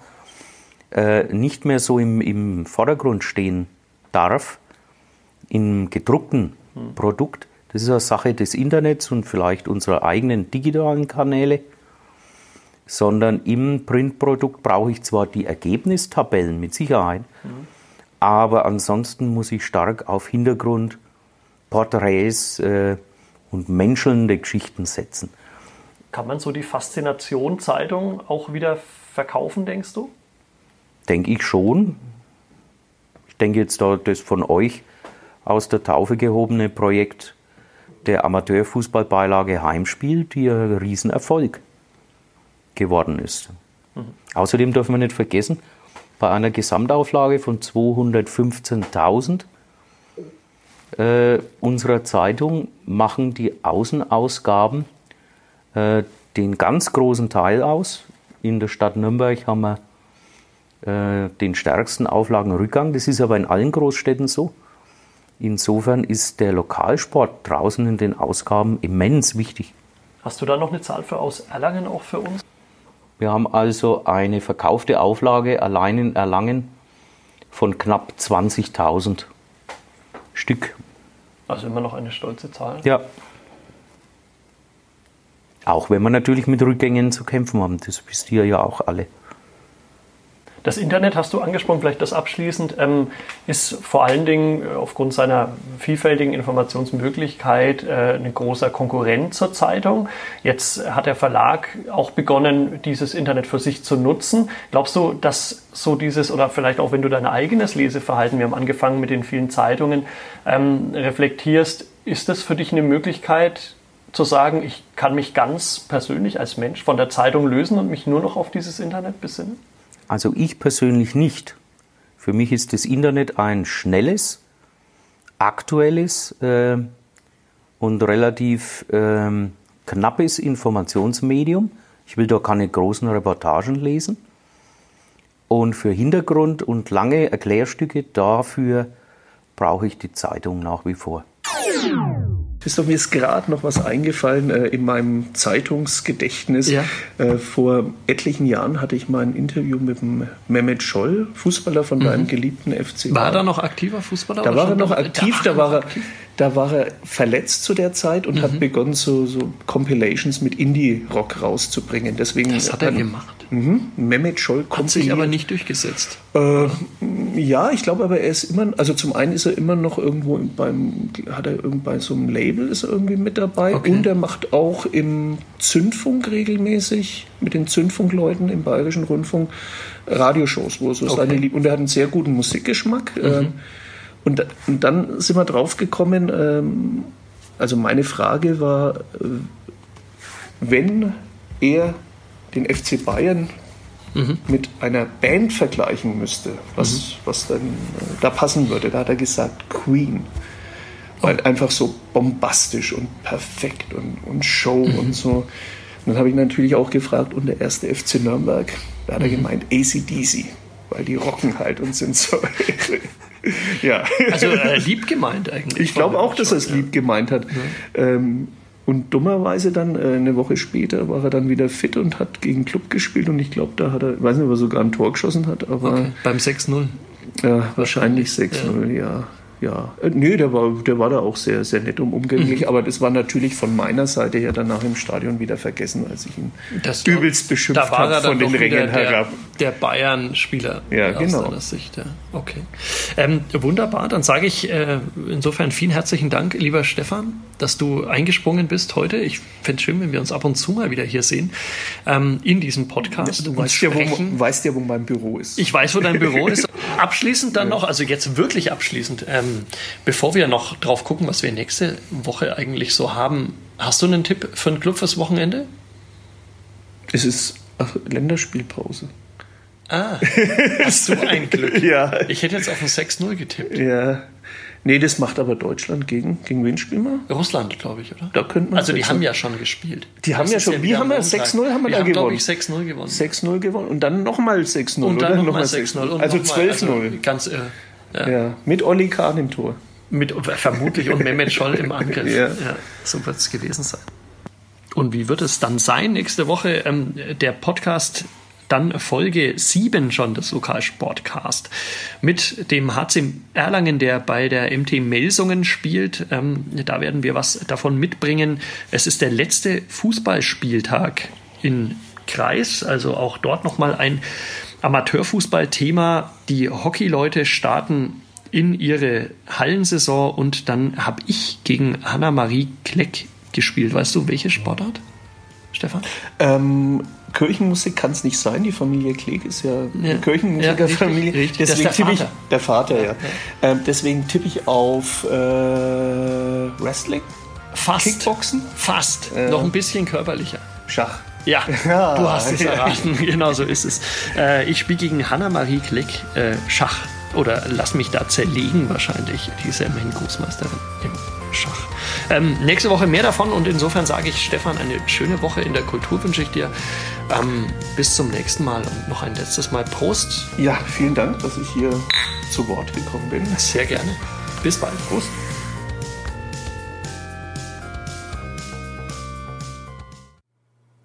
äh, nicht mehr so im, im Vordergrund stehen darf, im gedruckten hm. Produkt. Das ist eine Sache des Internets und vielleicht unserer eigenen digitalen Kanäle, sondern im Printprodukt brauche ich zwar die Ergebnistabellen mit Sicherheit, mhm. aber ansonsten muss ich stark auf Hintergrund, Porträts äh, und menschelnde Geschichten setzen. Kann man so die Faszination Zeitung auch wieder verkaufen, denkst du? Denke ich schon. Ich denke jetzt da das von euch aus der Taufe gehobene Projekt der Amateurfußballbeilage Heimspiel, die ein Riesenerfolg geworden ist. Mhm. Außerdem dürfen wir nicht vergessen, bei einer Gesamtauflage von 215.000 äh, unserer Zeitung machen die Außenausgaben äh, den ganz großen Teil aus. In der Stadt Nürnberg haben wir äh, den stärksten Auflagenrückgang. Das ist aber in allen Großstädten so. Insofern ist der Lokalsport draußen in den Ausgaben immens wichtig. Hast du da noch eine Zahl für aus Erlangen auch für uns? Wir haben also eine verkaufte Auflage allein in Erlangen von knapp 20.000 Stück. Also immer noch eine stolze Zahl. Ja. Auch wenn wir natürlich mit Rückgängen zu kämpfen haben, das wisst ihr ja auch alle. Das Internet hast du angesprochen, vielleicht das abschließend, ähm, ist vor allen Dingen äh, aufgrund seiner vielfältigen Informationsmöglichkeit äh, ein großer Konkurrent zur Zeitung. Jetzt hat der Verlag auch begonnen, dieses Internet für sich zu nutzen. Glaubst du, dass so dieses, oder vielleicht auch wenn du dein eigenes Leseverhalten, wir haben angefangen mit den vielen Zeitungen, ähm, reflektierst, ist das für dich eine Möglichkeit, zu sagen, ich kann mich ganz persönlich als Mensch von der Zeitung lösen und mich nur noch auf dieses Internet besinnen? Also ich persönlich nicht. Für mich ist das Internet ein schnelles, aktuelles äh, und relativ äh, knappes Informationsmedium. Ich will da keine großen Reportagen lesen. Und für Hintergrund und lange Erklärstücke dafür brauche ich die Zeitung nach wie vor. Christoph, mir ist gerade noch was eingefallen äh, in meinem Zeitungsgedächtnis. Ja. Äh, vor etlichen Jahren hatte ich mal ein Interview mit dem Mehmet Scholl, Fußballer von mhm. deinem geliebten FC. War er da noch aktiver Fußballer? Da war er noch aktiv, da war er, da war er verletzt zu der Zeit und mhm. hat begonnen, so, so Compilations mit Indie-Rock rauszubringen. Deswegen das hat er gemacht. Mhm. Mehmet Scholl Hat sich aber nicht durchgesetzt. Äh, ja, ich glaube aber, er ist immer, also zum einen ist er immer noch irgendwo beim, hat er bei so einem Label ist er irgendwie mit dabei okay. und er macht auch im Zündfunk regelmäßig mit den Zündfunkleuten im Bayerischen Rundfunk Radioshows, wo so okay. seine Lieb und er hat einen sehr guten Musikgeschmack. Mhm. Ähm, und, und, dann sind wir drauf gekommen, ähm, also meine Frage war, äh, wenn er den FC Bayern mhm. mit einer Band vergleichen müsste, was, mhm. was dann äh, da passen würde, da hat er gesagt Queen. Weil oh. einfach so bombastisch und perfekt und, und Show mhm. und so. Und dann habe ich natürlich auch gefragt, und der erste FC Nürnberg, da hat er mhm. gemeint ACDC, weil die rocken halt und sind so. ja. Also äh, lieb gemeint eigentlich. Ich glaube auch, dass er es lieb gemeint hat. Ja. Ähm, und dummerweise dann, äh, eine Woche später, war er dann wieder fit und hat gegen Club gespielt. Und ich glaube, da hat er, ich weiß nicht, ob er sogar ein Tor geschossen hat, aber. Okay. Beim 6-0. Ja, wahrscheinlich 6-0, ja. ja ja, äh, nö, der war, der war da auch sehr, sehr nett und umgänglich, aber das war natürlich von meiner Seite her danach im Stadion wieder vergessen, als ich ihn das übelst beschimpft habe von den Rängen herab. Der, Bayern-Spieler ja, aus genau. seiner Sicht, ja. Okay. Ähm, wunderbar, dann sage ich äh, insofern vielen herzlichen Dank, lieber Stefan, dass du eingesprungen bist heute. Ich fände es schön, wenn wir uns ab und zu mal wieder hier sehen ähm, in diesem Podcast. Du weißt ja, wo, weißt ja, wo mein Büro ist. Ich weiß, wo dein Büro ist. Abschließend dann noch, also jetzt wirklich abschließend, ähm, bevor wir noch drauf gucken, was wir nächste Woche eigentlich so haben, hast du einen Tipp für einen Club fürs Wochenende? Es ist Länderspielpause. Ah, hast du ein Glück. ja. Ich hätte jetzt auf ein 6-0 getippt. Ja. Nee, das macht aber Deutschland gegen, gegen wen spielen wir? Russland, glaube ich, oder? Da könnte man also die haben ja schon gespielt. Die haben ja schon, wie haben wir 6-0 haben wir, da haben, gewonnen? ich 6-0 gewonnen. 6-0 gewonnen und dann nochmal 6-0 und dann nochmal 6-0. Also 12-0. Also ganz irre. Ja. ja. mit Olli Kahn im Tor. Mit, vermutlich und Mehmet Scholl im Angriff. ja. ja. so wird es gewesen sein. Und wie wird es dann sein nächste Woche? Ähm, der Podcast dann Folge 7 schon des Lokalsportcast mit dem HC Erlangen, der bei der MT Melsungen spielt. Ähm, da werden wir was davon mitbringen. Es ist der letzte Fußballspieltag in Kreis, also auch dort nochmal ein Amateurfußballthema. Die Hockeyleute starten in ihre Hallensaison und dann habe ich gegen Hanna-Marie Kleck gespielt. Weißt du, welche Sportart, Stefan? Ähm, Kirchenmusik kann es nicht sein. Die Familie Kleg ist ja, ja. Kirchenmusikerfamilie. Ja, deswegen der tippe ich der Vater, ja. ja. Ähm, deswegen tippe ich auf äh, Wrestling, Fast. Kickboxen, fast. Äh, Noch ein bisschen körperlicher. Schach. Ja, du hast es erraten. genau so ist es. Äh, ich spiele gegen Hanna-Marie Klick äh, Schach. oder lass mich da zerlegen wahrscheinlich, diese immerhin Großmeisterin im Schach. Ähm, nächste Woche mehr davon und insofern sage ich, Stefan, eine schöne Woche in der Kultur wünsche ich dir. Ähm, bis zum nächsten Mal und noch ein letztes Mal Prost. Ja, vielen Dank, dass ich hier zu Wort gekommen bin. Sehr gerne. Bis bald. Prost.